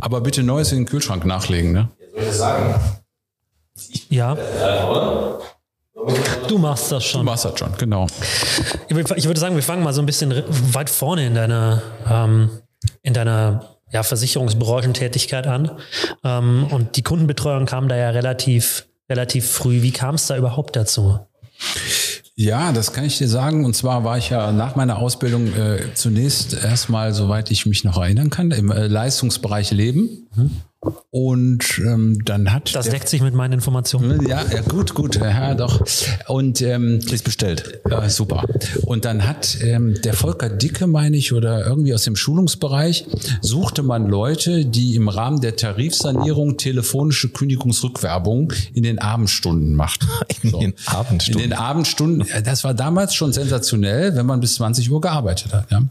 Aber bitte Neues in den Kühlschrank nachlegen, ne? Ja. Du machst das Du schon. machst das schon, genau. Ich würd- ich würde sagen, wir fangen mal so ein bisschen weit vorne in deiner, ähm, in deiner ja, Versicherungsbranchentätigkeit an. Ähm, und die Kundenbetreuung kam da ja relativ, relativ früh. Wie kam es da überhaupt dazu? Ja, das kann ich dir sagen. Und zwar war ich ja nach meiner Ausbildung äh, zunächst erstmal, soweit ich mich noch erinnern kann, im äh, Leistungsbereich Leben. Und ähm, dann hat Das der- deckt sich mit meinen Informationen. ja, ja, gut, gut, ja, doch. Und ähm, Ist bestellt. Ja, super. Und dann hat ähm, der Volker Dicke, meine ich, oder irgendwie aus dem Schulungsbereich, suchte man Leute, die im Rahmen der Tarifsanierung telefonische Kündigungsrückwerbung in den Abendstunden macht. In den Abendstunden. In den Abendstunden, ja, das war damals schon sensationell, wenn man bis 20 Uhr gearbeitet hat. Ja.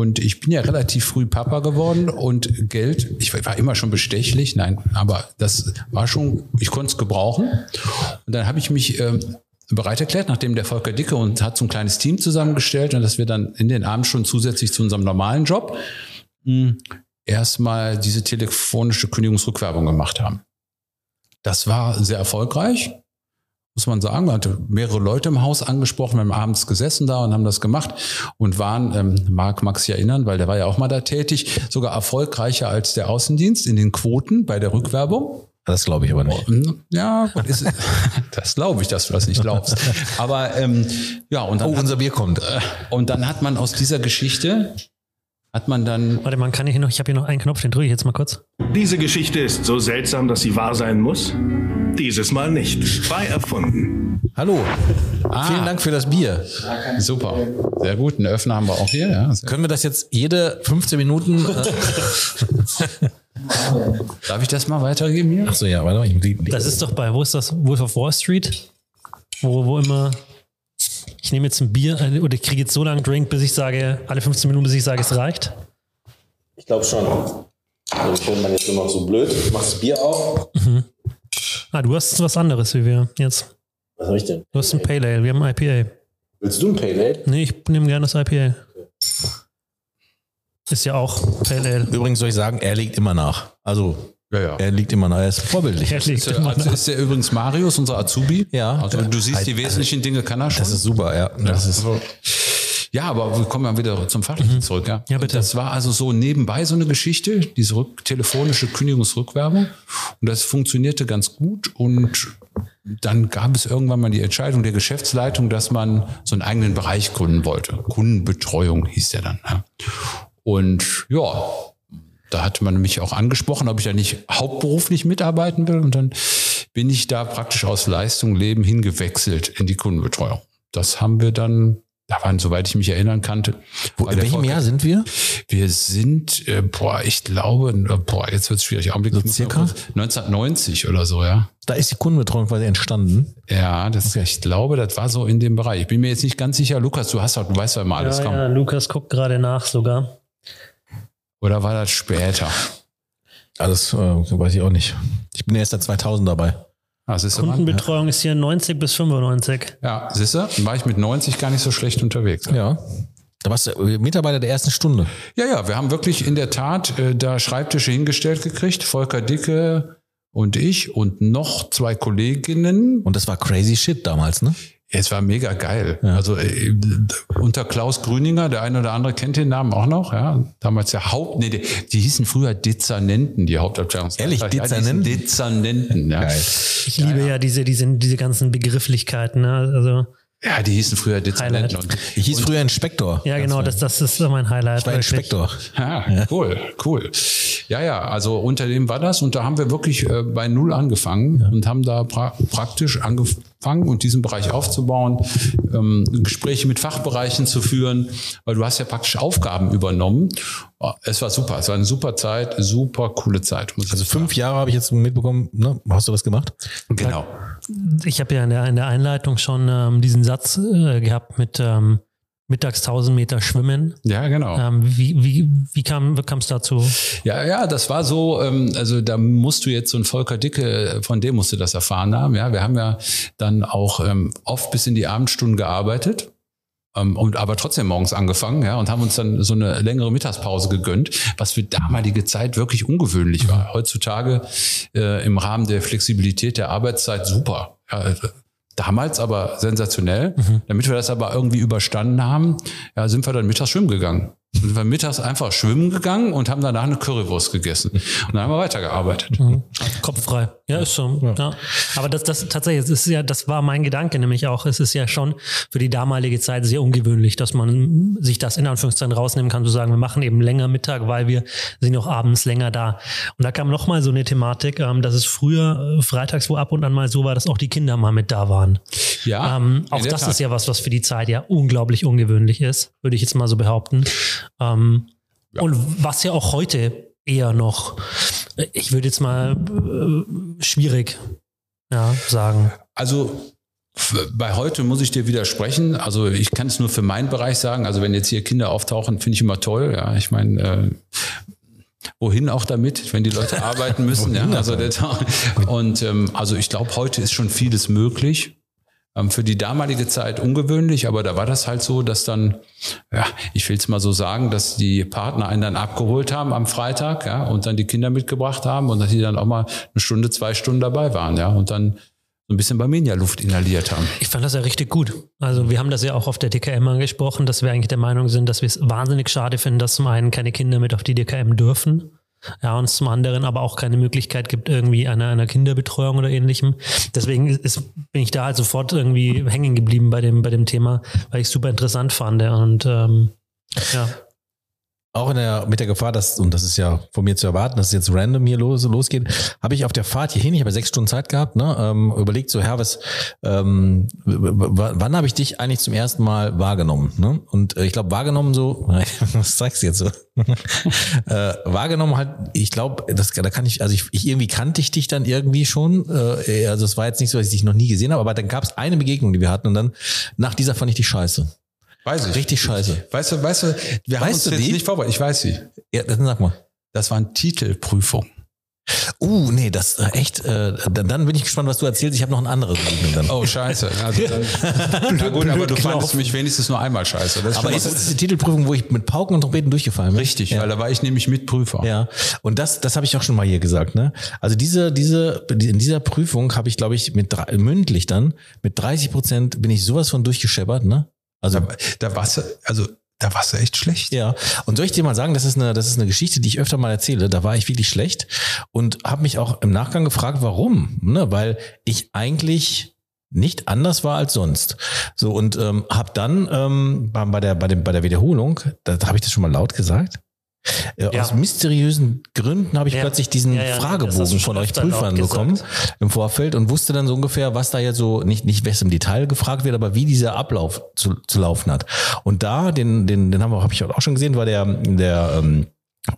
Und ich bin ja relativ früh Papa geworden und Geld, ich war immer schon bestechlich, nein, aber das war schon, ich konnte es gebrauchen. Und dann habe ich mich ähm, bereit erklärt, nachdem der Volker Dicke und hat so ein kleines Team zusammengestellt und dass wir dann in den Abendstunden zusätzlich zu unserem normalen Job mh, erstmal diese telefonische Kündigungsrückwerbung gemacht haben. Das war sehr erfolgreich muss man sagen. Man hatte mehrere Leute im Haus angesprochen, wir haben abends gesessen da und haben das gemacht und waren, ähm, mag Max sich erinnern, weil der war ja auch mal da tätig, sogar erfolgreicher als der Außendienst in den Quoten bei der Rückwerbung. Das glaube ich aber nicht. Hm, Ja, gut, ist, das glaube ich, dass du das nicht glaubst. Aber ähm, ja, und dann, Oh, unser Bier kommt. und dann hat man aus dieser Geschichte, hat man dann Warte, man kann hier noch, ich habe hier noch einen Knopf, den drücke ich jetzt mal kurz. Diese Geschichte ist so seltsam, dass sie wahr sein muss. Dieses Mal nicht. Frei erfunden. Hallo. Vielen Dank für das Bier. super, sehr gut, einen Öffner haben wir auch hier. Ja, Können wir das jetzt jede 15 Minuten? Äh, Darf ich das mal weitergeben hier? Achso, ja, warte mal. Die, die, Das ist doch bei, wo ist das? Wolf of Wall Street? Wo, wo immer, ich nehme jetzt ein Bier äh, oder ich kriege jetzt so lange Drink, bis ich sage, alle 15 Minuten, bis ich sage, es reicht. Ich glaube schon. Also ich finde man jetzt immer so blöd. Ich mach das Bier auf. Ah, du hast was anderes wie wir jetzt. Was habe ich denn? Du hast ein Pale Ale, wir haben ein IPA. Willst du ein Pale Ale? Nee, ich nehme gerne das IPA. Ist ja auch Pale Ale. übrigens soll ich sagen, er liegt immer nach. Also, Ja, ja. er liegt immer nach. Er ist vorbildlich. Er liegt Ist der, immer also nach. ist der übrigens Marius, unser Azubi? Ja. Also du siehst die wesentlichen Dinge, kann er schon. Das ist super, ja. Das ist, ja, aber wir kommen ja wieder zum Fachlichen zurück. Ja, Ja, bitte. Und Das war also so nebenbei so eine Geschichte, diese rück, telefonische Kündigungsrückwerbung. Und das funktionierte ganz gut. Und dann gab es irgendwann mal die Entscheidung der Geschäftsleitung, dass man so einen eigenen Bereich gründen wollte. Kundenbetreuung hieß der dann. Ja. Und ja, da hatte man mich auch angesprochen, ob ich da nicht hauptberuflich mitarbeiten will. Und dann bin ich da praktisch aus Leistung Leben hingewechselt in die Kundenbetreuung. Das haben wir dann, da waren, soweit ich mich erinnern kannte. Wo, in welchem Jahr sind wir? Wir sind, äh, boah, ich glaube, äh, boah, jetzt wird es schwierig. Augenblick, So circa? kurz- 1990 oder so, ja. Da ist die Kundenbetreuung quasi entstanden. Ja, das, ich glaube, das war so in dem Bereich. Ich bin mir jetzt nicht ganz sicher. Lukas, du hast doch, du weißt doch immer alles. ja, komm. ja, Lukas guckt gerade nach sogar. Oder war das später? Alles äh, weiß ich auch nicht. Ich bin erst seit 2000 dabei. Ah? Kundenbetreuung ist hier 90 bis 95. Ja, siehst du? Dann war ich mit 90 gar nicht so schlecht unterwegs. Ja. Da warst du äh, Mitarbeiter der ersten Stunde. Ja, ja, wir haben wirklich in der Tat äh, da Schreibtische hingestellt gekriegt. Volker Dicke und ich und noch zwei Kolleginnen. Und das war crazy shit damals, ne? Es war mega geil. Also äh, unter Klaus Grüninger, der eine oder andere kennt den Namen auch noch, ja. Damals der Haupt, nee, die, die hießen früher Dezernenten, die Hauptabteilung. Ehrlich, ja, die hießen Dezernenten? Dezernenten, ja. Geil. Ich liebe ja, diese, diese, diese ganzen Begrifflichkeiten. Ne? Also, Ja, die hießen früher Dezernenten. Und, Ich hieß früher Inspektor. ja, genau, das, das ist mein Highlight. Ich war wirklich. Inspektor. Ja, cool, cool. Ja, ja, also unter dem war das und da haben wir wirklich äh, bei Null angefangen und haben da pra praktisch angefangen und diesen Bereich aufzubauen, ähm, Gespräche mit Fachbereichen zu führen, weil du hast ja praktisch Aufgaben übernommen. Es war super, es war eine super Zeit, super coole Zeit. Also fünf Jahre habe ich jetzt mitbekommen. Ne? Hast du das gemacht? Genau. Ich habe ja in der, in der Einleitung schon ähm, diesen Satz äh, gehabt mit ähm, mittags 1000 Meter Schwimmen. Ja, genau. Ähm, wie wie, wie kam es dazu? Ja, ja, das war so, ähm, also da musst du jetzt so ein Volker Dicke, von dem musst du das erfahren haben. Ja, wir haben ja dann auch ähm, oft bis in die Abendstunden gearbeitet. Ähm, und aber trotzdem morgens angefangen, ja, und haben uns dann so eine längere Mittagspause gegönnt, was für damalige Zeit wirklich ungewöhnlich war. Heutzutage äh, im Rahmen der Flexibilität der Arbeitszeit super. Ja, äh, damals aber sensationell. Damit wir das aber irgendwie überstanden haben, ja, sind wir dann mittags schwimmen gegangen. Sind wir mittags einfach schwimmen gegangen und haben danach eine Currywurst gegessen. Und dann haben wir weitergearbeitet. Kopf frei. Ja, ist so. Ja. Aber das, das tatsächlich, es ist ja, das war mein Gedanke nämlich auch. Es ist ja schon für die damalige Zeit sehr ungewöhnlich, dass man sich das in Anführungszeichen rausnehmen kann, zu sagen, wir machen eben länger Mittag, weil wir sind auch abends länger da. Und da kam noch mal so eine Thematik, ähm, dass es früher äh, freitags wo ab und an mal so war, dass auch die Kinder mal mit da waren. Ja, Ähm, auch das Tat. ist ja was, was für die Zeit ja unglaublich ungewöhnlich ist, würde ich jetzt mal so behaupten. Ähm, Und was ja auch heute eher noch, ich würde jetzt mal äh, schwierig ja, sagen. Also bei heute muss ich dir widersprechen. Also ich kann es nur für meinen Bereich sagen. Also wenn jetzt hier Kinder auftauchen, finde ich immer toll. Ja, ich meine, äh, wohin auch damit, wenn die Leute arbeiten müssen. ja, also der, und ähm, also ich glaube, heute ist schon vieles möglich. Ähm, für die damalige Zeit ungewöhnlich, aber da war das halt so, dass dann, ja, ich will es mal so sagen, dass die Partner einen dann abgeholt haben am Freitag, ja, und dann die Kinder mitgebracht haben und dass die dann auch mal eine Stunde, zwei Stunden dabei waren, ja, und dann so ein bisschen Barmenia-Luft inhaliert haben. Ich fand das ja richtig gut. Also wir haben das ja auch auf der DKM angesprochen, dass wir eigentlich der Meinung sind, dass wir es wahnsinnig schade finden, dass zum einen keine Kinder mit auf die DKM dürfen. Ja, und zum anderen aber auch keine Möglichkeit gibt irgendwie einer, einer Kinderbetreuung oder ähnlichem. Deswegen ist, bin ich da halt sofort irgendwie hängen geblieben bei dem, bei dem Thema, weil ich es super interessant fand. Und ähm, ja. Auch in der, mit der Gefahr, dass, und das ist ja von mir zu erwarten, dass es jetzt random hier los, losgeht, habe ich auf der Fahrt hierhin, ich habe ja sechs Stunden Zeit gehabt, ne, ähm, überlegt so, Herr, was, ähm, wann habe ich dich eigentlich zum ersten Mal wahrgenommen? Ne? Und äh, ich glaube, wahrgenommen so, was zeigst du jetzt so? äh, wahrgenommen halt, ich glaube, das da kann ich, also ich, ich irgendwie kannte ich dich dann irgendwie schon. Äh, also es war jetzt nicht so, dass ich dich noch nie gesehen habe, aber dann gab es eine Begegnung, die wir hatten, und dann nach dieser fand ich die scheiße. Weiß ich. Richtig scheiße. Weißt du, weißt du, wir haben Weißt uns du jetzt die? nicht vorbereitet. Ich weiß sie. Ja, dann sag mal. Das waren Titelprüfungen. Uh, nee, das äh, echt, äh, dann, dann bin ich gespannt, was du erzählst. Ich habe noch ein anderes dann. Oh, scheiße. Also dann, na gut, aber du fandest mich wenigstens nur einmal scheiße. Das Aber ist das die Titelprüfung, wo ich mit Pauken und Trompeten durchgefallen bin? richtig, Ja. weil da war ich nämlich Mitprüfer. Ja, und das, das habe ich auch schon mal hier gesagt. Ne? Also diese, diese, in dieser Prüfung habe ich, glaube ich, mit drei, mündlich dann mit 30 Prozent bin ich sowas von durchgescheppert. Ne? Also Da, da warst du, also da warst du echt schlecht. ja. Und soll ich dir mal sagen, das ist eine, das ist eine Geschichte, die ich öfter mal erzähle. Da war ich wirklich schlecht und habe mich auch im Nachgang gefragt, warum? Ne? Weil ich eigentlich nicht anders war als sonst. So und ähm, habe dann ähm, bei, der bei dem bei der Wiederholung, da, da habe ich das schon mal laut gesagt. Äh, Ja. Aus mysteriösen Gründen habe ich Ja. plötzlich diesen Ja, Fragebogen von euch Prüfern bekommen im Vorfeld und wusste dann so ungefähr, was da jetzt so, nicht, nicht was im Detail gefragt wird, aber wie dieser Ablauf zu, zu laufen hat. Und da, den, den, den haben wir, habe ich auch schon gesehen, war der, der ähm,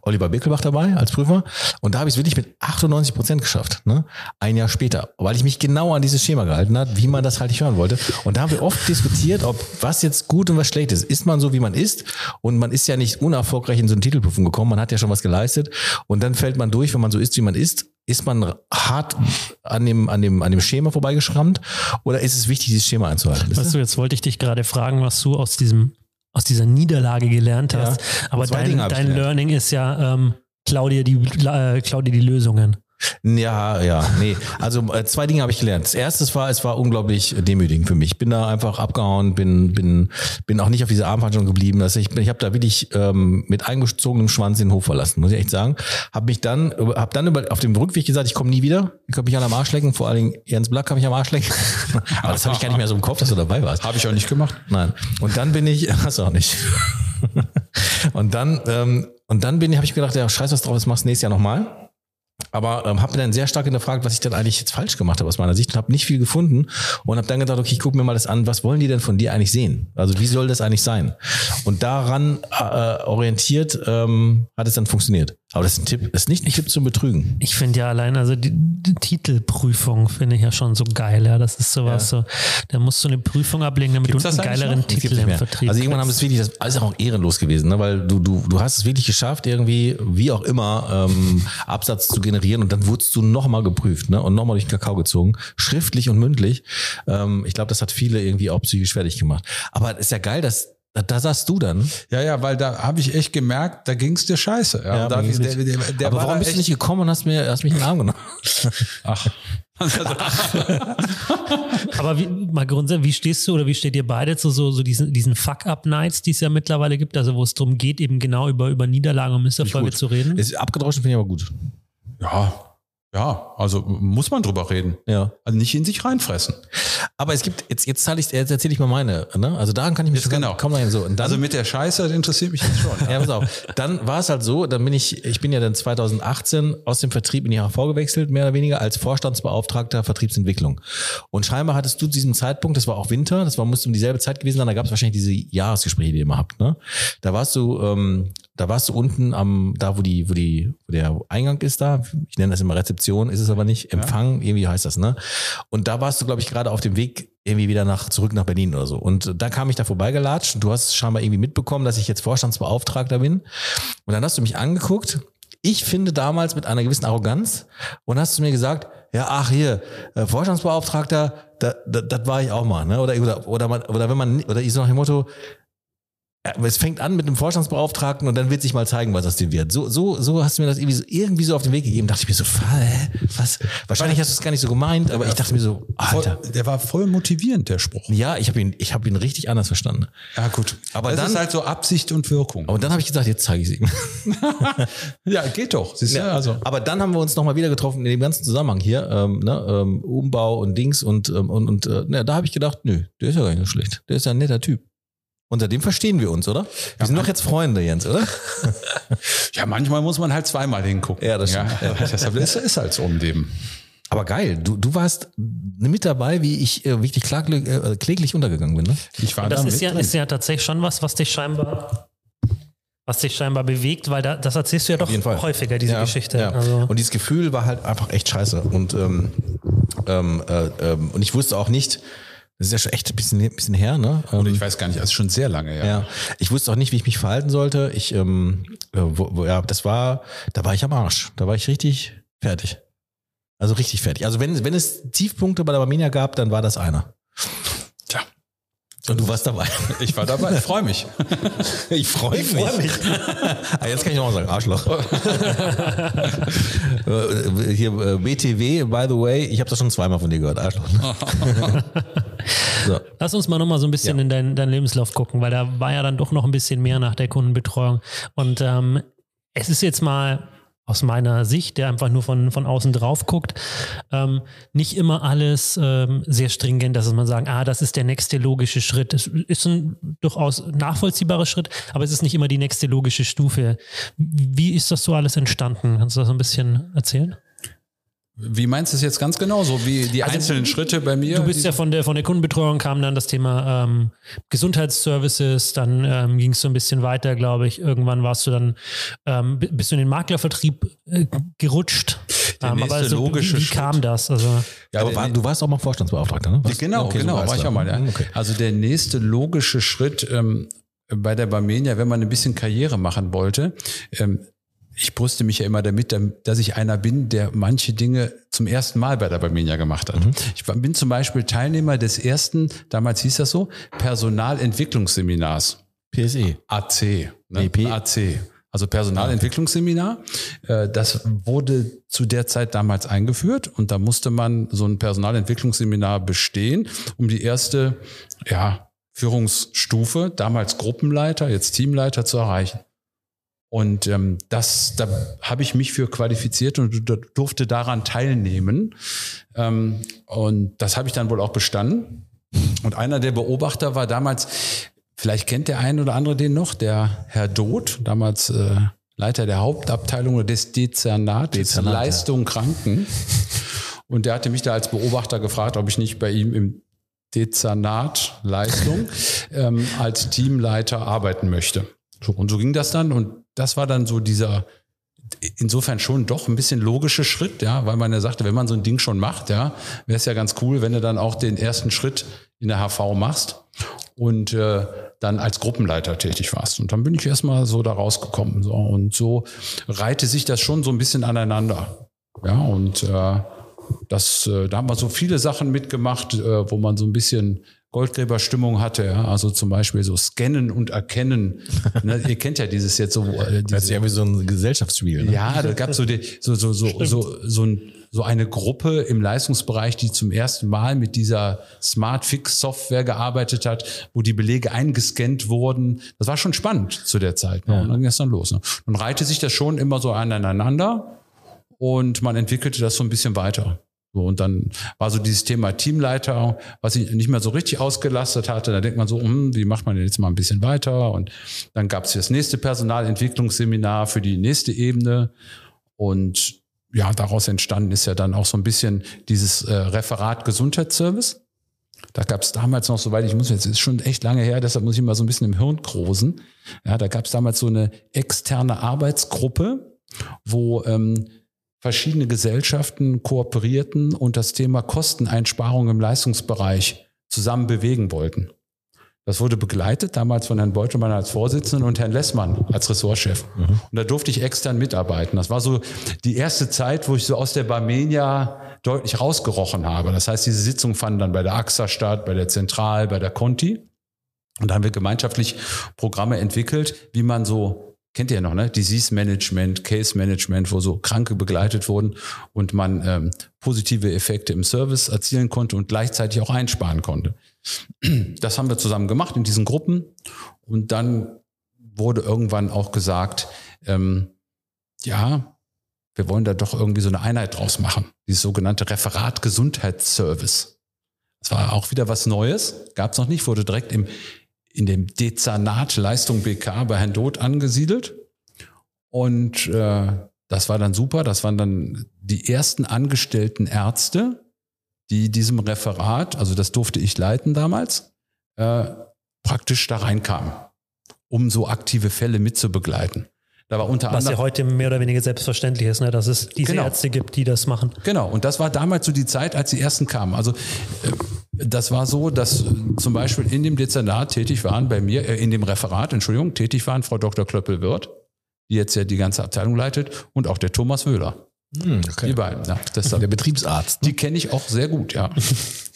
Oliver Bickelbach dabei als Prüfer. Und da habe ich es wirklich mit 98 Prozent geschafft, ne? Ein Jahr später, weil ich mich genau an dieses Schema gehalten hat, wie man das halt nicht hören wollte. Und da haben wir oft diskutiert, ob was jetzt gut und was schlecht ist. Ist man so, wie man ist? Und man ist ja nicht unerfolgreich in so eine Titelprüfung gekommen. Man hat ja schon was geleistet. Und dann fällt man durch, wenn man so ist, wie man ist. Ist man hart an dem, an dem, an dem Schema vorbeigeschrammt? Oder ist es wichtig, dieses Schema einzuhalten? Weißt du, jetzt wollte ich dich gerade fragen, was du aus diesem, aus dieser Niederlage gelernt Ja. hast. Aber Zwei dein, dein. Learning ist ja, ähm, klau dir die, äh, klau dir die Lösungen. Ja, ja, nee. Also äh, zwei Dinge habe ich gelernt. Das erste war, es war unglaublich demütigend für mich. Bin da einfach abgehauen, bin, bin, bin auch nicht auf diese Abendveranstaltung geblieben. Dass ich ich habe da wirklich ähm, mit eingezogenem Schwanz den Hof verlassen, muss ich echt sagen. Habe mich dann, habe dann über, auf dem Rückweg gesagt, ich komme nie wieder. Ich kann mich alle am Arsch lecken. Vor allen Dingen Jens Black kann mich am Arsch lecken. Aber das habe ich gar nicht mehr so im Kopf, dass du dabei warst. Habe ich auch nicht gemacht. Nein. Und dann bin ich, hast du auch nicht. und dann, ähm, und dann bin ich, habe ich gedacht, ja, scheiß was drauf, das machst du nächstes Jahr nochmal. Aber ähm, habe mir dann sehr stark hinterfragt, was ich dann eigentlich jetzt falsch gemacht habe aus meiner Sicht und habe nicht viel gefunden und habe dann gedacht, okay, ich gucke mir mal das an, was wollen die denn von dir eigentlich sehen? Also wie soll das eigentlich sein? Und daran äh, orientiert ähm, hat es dann funktioniert. Aber das ist ein Tipp, das ist nicht ein Tipp zum Betrügen. Ich finde ja allein, also die, die Titelprüfung finde ich ja schon so geil, ja. Das ist sowas so, da musst du eine Prüfung ablegen, damit Gibt's du einen geileren Titel im. Vertrieb Also irgendwann haben kriegst. es wirklich, das ist alles auch ehrenlos gewesen, ne? weil du, du, du hast es wirklich geschafft, irgendwie, wie auch immer, ähm, Absatz zu generieren und dann wurdest du nochmal geprüft ne? und nochmal durch den Kakao gezogen, schriftlich und mündlich. Ähm, ich glaube, das hat viele irgendwie auch psychisch fertig gemacht. Aber ist ja geil, dass da, da saßt du dann. Ja, ja, weil da habe ich echt gemerkt, da ging es dir scheiße. Ja, Ja, da, ging's der, der, der Aber war warum da bist du echt- nicht gekommen und hast, mir, hast mich in den Arm genommen? Ach. Aber wie, mal grundsätzlich, wie stehst du oder wie steht ihr beide zu so, so diesen, diesen Fuck-Up-Nights, die es ja mittlerweile gibt, also wo es darum geht, eben genau über, über Niederlagen und Misserfolge zu reden? Ist abgedroschen finde ich aber gut. Ja, ja, also muss man drüber reden. Ja. Also nicht in sich reinfressen. Aber es gibt, jetzt, jetzt, ich, jetzt erzähle ich mal meine. Ne? Also daran kann ich mich Jetzt genau. Komm mal hin, so. Und dann, Also mit der Scheiße, das interessiert mich jetzt schon. Ja, pass auf. Dann war es halt so, dann bin ich, ich bin ja dann 2018 aus dem Vertrieb in die HV gewechselt, mehr oder weniger, als Vorstandsbeauftragter Vertriebsentwicklung. Und scheinbar hattest du zu diesem Zeitpunkt, das war auch Winter, das war, musste um dieselbe Zeit gewesen sein, da gab es wahrscheinlich diese Jahresgespräche, die ihr immer habt, ne? Da warst du, ähm, da warst du unten am, da wo die, wo die, wo der Eingang ist da, ich nenne das immer Rezeption, ist es aber nicht, Empfang, irgendwie heißt das, ne? Und da warst du, glaube ich, gerade auf dem Weg irgendwie wieder nach, zurück nach Berlin oder so. Und da kam ich da vorbeigelatscht. Du hast scheinbar irgendwie mitbekommen, dass ich jetzt Vorstandsbeauftragter bin. Und dann hast du mich angeguckt. Ich finde damals mit einer gewissen Arroganz und hast du mir gesagt, ja, ach hier, äh, Vorstandsbeauftragter, da, da, das war ich auch mal, ne? Oder, oder, oder, man, oder wenn man, oder ich so nach dem Motto, ja, es fängt an mit einem Vorstandsbeauftragten und dann wird sich mal zeigen, was aus dem wird. So, so, so hast du mir das irgendwie so, irgendwie so auf den Weg gegeben. Dachte ich mir so, hä, was? Wahrscheinlich hast du es gar nicht so gemeint, aber ich dachte mir so, Alter. Voll, der war voll motivierend, der Spruch. Ja, ich habe ihn, ich habe ihn richtig anders verstanden. Ja, gut. Aber das dann- ist halt so Absicht und Wirkung. Aber dann habe ich gesagt, jetzt zeige ich es ihm. ja, geht doch. Siehst du, also. Aber dann haben wir uns nochmal wieder getroffen in dem ganzen Zusammenhang hier, ähm, ne, ähm, Umbau und Dings und ähm, und, und äh, ne, da habe ich gedacht, nö, der ist ja gar nicht so schlecht. Der ist ja ein netter Typ. Unter dem verstehen wir uns, oder? Wir sind doch jetzt Freunde, Jens, oder? Ja, manchmal muss man halt zweimal hingucken. Ja, das stimmt. Ja, deshalb ist, ist halt so im Leben. Aber geil, du, du warst mit dabei, wie ich äh, wirklich klaglich, äh, kläglich untergegangen bin. Ne? Ich war Und das da ist ja, drin. ist ja tatsächlich schon was, was dich scheinbar, was dich scheinbar bewegt, weil da, das erzählst du ja doch häufiger, diese Ja, Geschichte. Ja. Also, Und dieses Gefühl war halt einfach echt scheiße. Und, ähm, ähm, äh, ähm, und ich wusste auch nicht, das ist ja schon echt ein bisschen, ein bisschen her, ne? Ähm, Und ich weiß gar nicht, das ist schon sehr lange her. Ja, ich wusste auch nicht, wie ich mich verhalten sollte. Ich, ähm, äh, wo, wo, ja, das war, da war ich am Arsch. Da war ich richtig fertig. Also richtig fertig. Also wenn, wenn es Tiefpunkte bei der Barminia gab, dann war das einer. Tja. Und du warst dabei. Ich war dabei, ich freue mich. Ich freue mich. ah, jetzt kann ich noch sagen, Arschloch. Äh, Hier äh, BTW, by the way, ich habe das schon zweimal von dir gehört, Arschloch. So. lass uns mal nochmal so ein bisschen Ja. in deinen dein Lebenslauf gucken, weil da war ja dann doch noch ein bisschen mehr nach der Kundenbetreuung. Und ähm, es ist jetzt mal aus meiner Sicht, der einfach nur von, von außen drauf guckt, ähm, nicht immer alles ähm, sehr stringent, dass man sagen, ah, das ist der nächste logische Schritt. Es ist ein durchaus nachvollziehbarer Schritt, aber es ist nicht immer die nächste logische Stufe. Wie ist das so alles entstanden? Kannst du das so ein bisschen erzählen? Wie meinst du es jetzt ganz genau? So wie die einzelnen Schritte bei mir? Also Du bist ja von der, von der Kundenbetreuung kam dann das Thema ähm, Gesundheitsservices, dann ähm, ging es so ein bisschen weiter, glaube ich. Irgendwann warst du dann, ähm, bi- bist du in den Maklervertrieb äh, gerutscht. Der Ähm, nächste also, logische wie, wie kam das? Also, ja, Aber war, du warst auch mal Vorstandsbeauftragter, ne? Was? Genau, Okay, so genau, war's war ich auch mal. Ja. Okay. Also der nächste logische Schritt ähm, bei der Barmenia, wenn man ein bisschen Karriere machen wollte, ähm, ich brüste mich ja immer damit, dass ich einer bin, der manche Dinge zum ersten Mal bei der Barmenia gemacht hat. Ich war- bin zum Beispiel Teilnehmer des ersten, damals hieß das so, Personalentwicklungsseminars. PSE. AC. Ne? Nee, P- AC. Also Personalentwicklungsseminar. Äh, Das wurde zu der Zeit damals eingeführt und da musste man so ein Personalentwicklungsseminar bestehen, um die erste ja, Führungsstufe, damals Gruppenleiter, jetzt Teamleiter zu erreichen. Und ähm, das, da habe ich mich für qualifiziert und du- durfte daran teilnehmen. Ähm, und das habe ich dann wohl auch bestanden. Und einer der Beobachter war damals, vielleicht kennt der ein oder andere den noch, der Herr Doth, damals äh, Leiter der Hauptabteilung des Dezernates Dezernat, ja. Leistung Kranken. Und der hatte mich da als Beobachter gefragt, ob ich nicht bei ihm im Dezernat Leistung ähm, als Teamleiter arbeiten möchte. So, und so ging das dann. Und das war dann so dieser insofern schon doch ein bisschen logische Schritt, ja, weil man ja sagte, wenn man so ein Ding schon macht, ja, wäre es ja ganz cool, wenn du dann auch den ersten Schritt in der HV machst und äh, dann als Gruppenleiter tätig warst. Und dann bin ich erstmal so da rausgekommen. So, und so reihte sich das schon so ein bisschen aneinander. Ja, und äh, das, äh, da haben wir so viele Sachen mitgemacht, äh, wo man so ein bisschen Goldgräberstimmung hatte, ja. Also zum Beispiel so Scannen und Erkennen. ne, ihr kennt ja dieses jetzt so, äh, Das ist diese, ja wie so ein Gesellschaftsspiel. Ne? ja, da gab so, die, so, so, so, so, so, ein, so eine Gruppe im Leistungsbereich, die zum ersten Mal mit dieser Smart Fix Software gearbeitet hat, wo die Belege eingescannt wurden. Das war schon spannend zu der Zeit. Ne? Und dann ging es dann los. Ne? Dann reihte sich das schon immer so aneinander und man entwickelte das so ein bisschen weiter. So, und dann war so dieses Thema Teamleiter, was ich nicht mehr so richtig ausgelastet hatte. Da denkt man so, hm, wie macht man denn jetzt mal ein bisschen weiter? Und dann gab es das nächste Personalentwicklungsseminar für die nächste Ebene. Und ja, daraus entstanden ist ja dann auch so ein bisschen dieses äh, Referat Gesundheitsservice. Da gab es damals noch, soweit ich muss, jetzt ist schon echt lange her, deshalb muss ich mal so ein bisschen im Hirn großen. Ja, da gab es damals so eine externe Arbeitsgruppe, wo ähm, verschiedene Gesellschaften kooperierten und das Thema Kosteneinsparung im Leistungsbereich zusammen bewegen wollten. Das wurde begleitet damals von Herrn Beutelmann als Vorsitzenden und Herrn Lessmann als Ressortchef. Und da durfte ich extern mitarbeiten. Das war so die erste Zeit, wo ich so aus der Barmenia deutlich rausgerochen habe. Das heißt, diese Sitzungen fanden dann bei der AXA statt, bei der Zentral, bei der Conti. Und da haben wir gemeinschaftlich Programme entwickelt, wie man so, kennt ihr ja noch, ne? Disease Management, Case Management, wo so Kranke begleitet wurden und man ähm, positive Effekte im Service erzielen konnte und gleichzeitig auch einsparen konnte. Das haben wir zusammen gemacht in diesen Gruppen. Und dann wurde irgendwann auch gesagt, ähm, ja, wir wollen da doch irgendwie so eine Einheit draus machen. Dieses sogenannte Referat Gesundheitsservice. Das war auch wieder was Neues, gab es noch nicht, wurde direkt im, in dem Dezernat Leistung BK bei Herrn Doth angesiedelt. Und äh, das war dann super. Das waren dann die ersten angestellten Ärzte, die diesem Referat, also das durfte ich leiten damals, äh, praktisch da reinkamen, um so aktive Fälle mitzubegleiten. Da war unter Was ja heute mehr oder weniger selbstverständlich ist, ne? dass es diese Genau. Ärzte gibt, die das machen. Genau, und das war damals so die Zeit, als die ersten kamen. Also äh, das war so, dass äh, zum Beispiel in dem Dezernat tätig waren bei mir, äh, in dem Referat, Entschuldigung, tätig waren Frau Dr. Klöppel-Wirth, die jetzt ja die ganze Abteilung leitet, und auch der Thomas Wöhler. Hm, Die okay. beiden. Ja, das, Der Betriebsarzt. Ne? die kenne ich auch sehr gut, ja.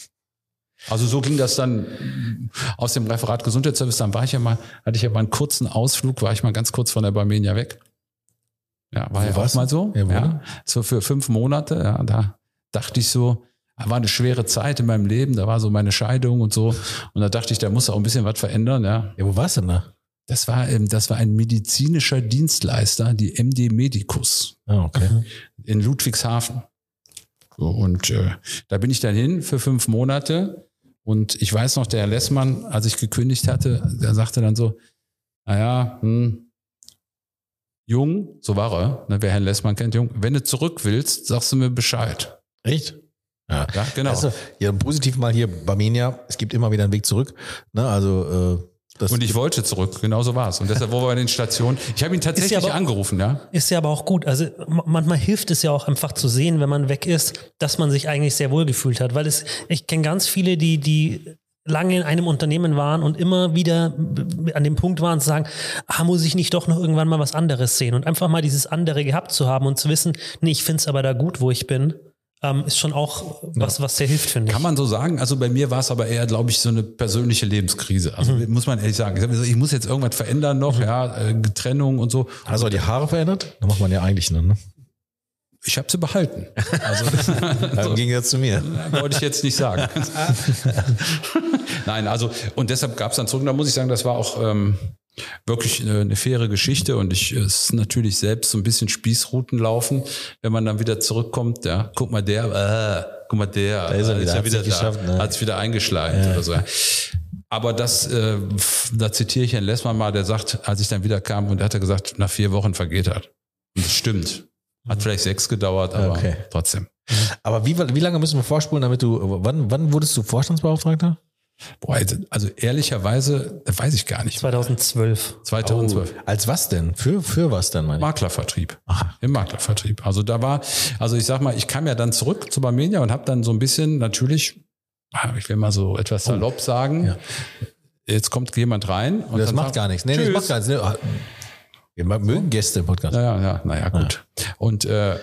Also so ging das dann aus dem Referat Gesundheitsservice. Dann war ich ja mal, hatte ich ja mal einen kurzen Ausflug, war ich mal ganz kurz von der Barmenia weg. Ja, war Wo ja auch mal so. Ja, Ja, so für fünf Monate. Ja, da dachte ich so, war eine schwere Zeit in meinem Leben. Da war so meine Scheidung und so. Und da dachte ich, da muss auch ein bisschen was verändern. Ja, Ja, wo warst du denn da? Das war, ähm, das war ein medizinischer Dienstleister, die MD Medicus Ah, okay. in Ludwigshafen. Und äh, da bin ich dann hin für fünf Monate. Und ich weiß noch, der Herr Lessmann, als ich gekündigt hatte, der sagte dann so, naja, hm, Jung, so war er, ne, wer Herrn Lessmann kennt, Jung, wenn du zurück willst, sagst du mir Bescheid. Echt? Ja. Ja, genau. Also, ja, positiv mal hier, Barmenia, es gibt immer wieder einen Weg zurück. Ne? Also, äh, das und ich wollte zurück, genau so war es. Und deshalb, wo wir den Stationen, ich habe ihn tatsächlich aber- angerufen, ja. Ist ja aber auch gut. Also manchmal hilft es ja auch einfach zu sehen, wenn man weg ist, dass man sich eigentlich sehr wohl gefühlt hat. Weil es, ich kenne ganz viele, die, die lange in einem Unternehmen waren und immer wieder an dem Punkt waren zu sagen, ah, muss ich nicht doch noch irgendwann mal was anderes sehen? Und einfach mal dieses andere gehabt zu haben und zu wissen, nee, ich finde es aber da gut, wo ich bin, ähm, ist schon auch was, was sehr hilft, finde ich. Kann man so sagen. Also bei mir war es aber eher, glaube ich, so eine persönliche Lebenskrise. Also muss man ehrlich sagen. Ich muss jetzt irgendwas verändern noch, ja, äh, Trennung und so. Hast du auch die Haare verändert? Da macht man ja eigentlich nur, ne? Ich habe sie behalten. Also Im Gegensatz zu mir. wollte ich jetzt nicht sagen. Nein, also und deshalb gab es dann zurück. Da muss ich sagen, das war auch ähm, wirklich eine, eine faire Geschichte und ich es ist natürlich selbst so ein bisschen Spießruten laufen, wenn man dann wieder zurückkommt. Ja, guck mal der, äh, guck mal der, Da ist er äh, wieder, ja hat's wieder da, ne? hat es wieder eingeschleimt oder so. Aber das, äh, da zitiere ich Herrn Lessmann mal, der sagt, als ich dann wieder kam und er hatte gesagt, nach vier Wochen vergeht er. Und das stimmt. Hat vielleicht sechs gedauert, aber Okay. trotzdem. Aber wie, wie lange müssen wir vorspulen, damit du, wann, wann wurdest du Vorstandsbeauftragter? Boah, also- ehrlicherweise, weiß ich gar nicht. 2012. 2012. Als was denn? Für, für was denn, meine ich? Maklervertrieb. Im Maklervertrieb. Also da war, also ich sag mal, ich kam ja dann zurück zu Barmenia und habe dann so ein bisschen natürlich, ah, ich will mal so etwas salopp sagen, Ja. jetzt kommt jemand rein. Und Das dann macht sagt- gar nichts. Nee, Tschüss. das macht gar nichts. Nee, ah, Wir mögen Gäste im Podcast. Ja, ja, ja, naja, gut. Und äh,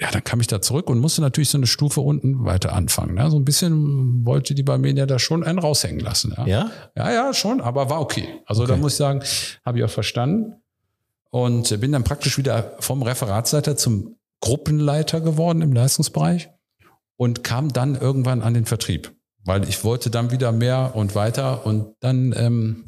ja, dann kam ich da zurück und musste natürlich so eine Stufe unten weiter anfangen. Ne? So ein bisschen wollte die Barmenia da schon einen raushängen lassen. Ja, Ja? ja, ja schon, aber war okay. Also da Okay. muss ich sagen, habe ich auch verstanden. Und bin dann praktisch wieder vom Referatsleiter zum Gruppenleiter geworden im Leistungsbereich und kam dann irgendwann an den Vertrieb. Weil ich wollte dann wieder mehr und weiter und dann, ähm,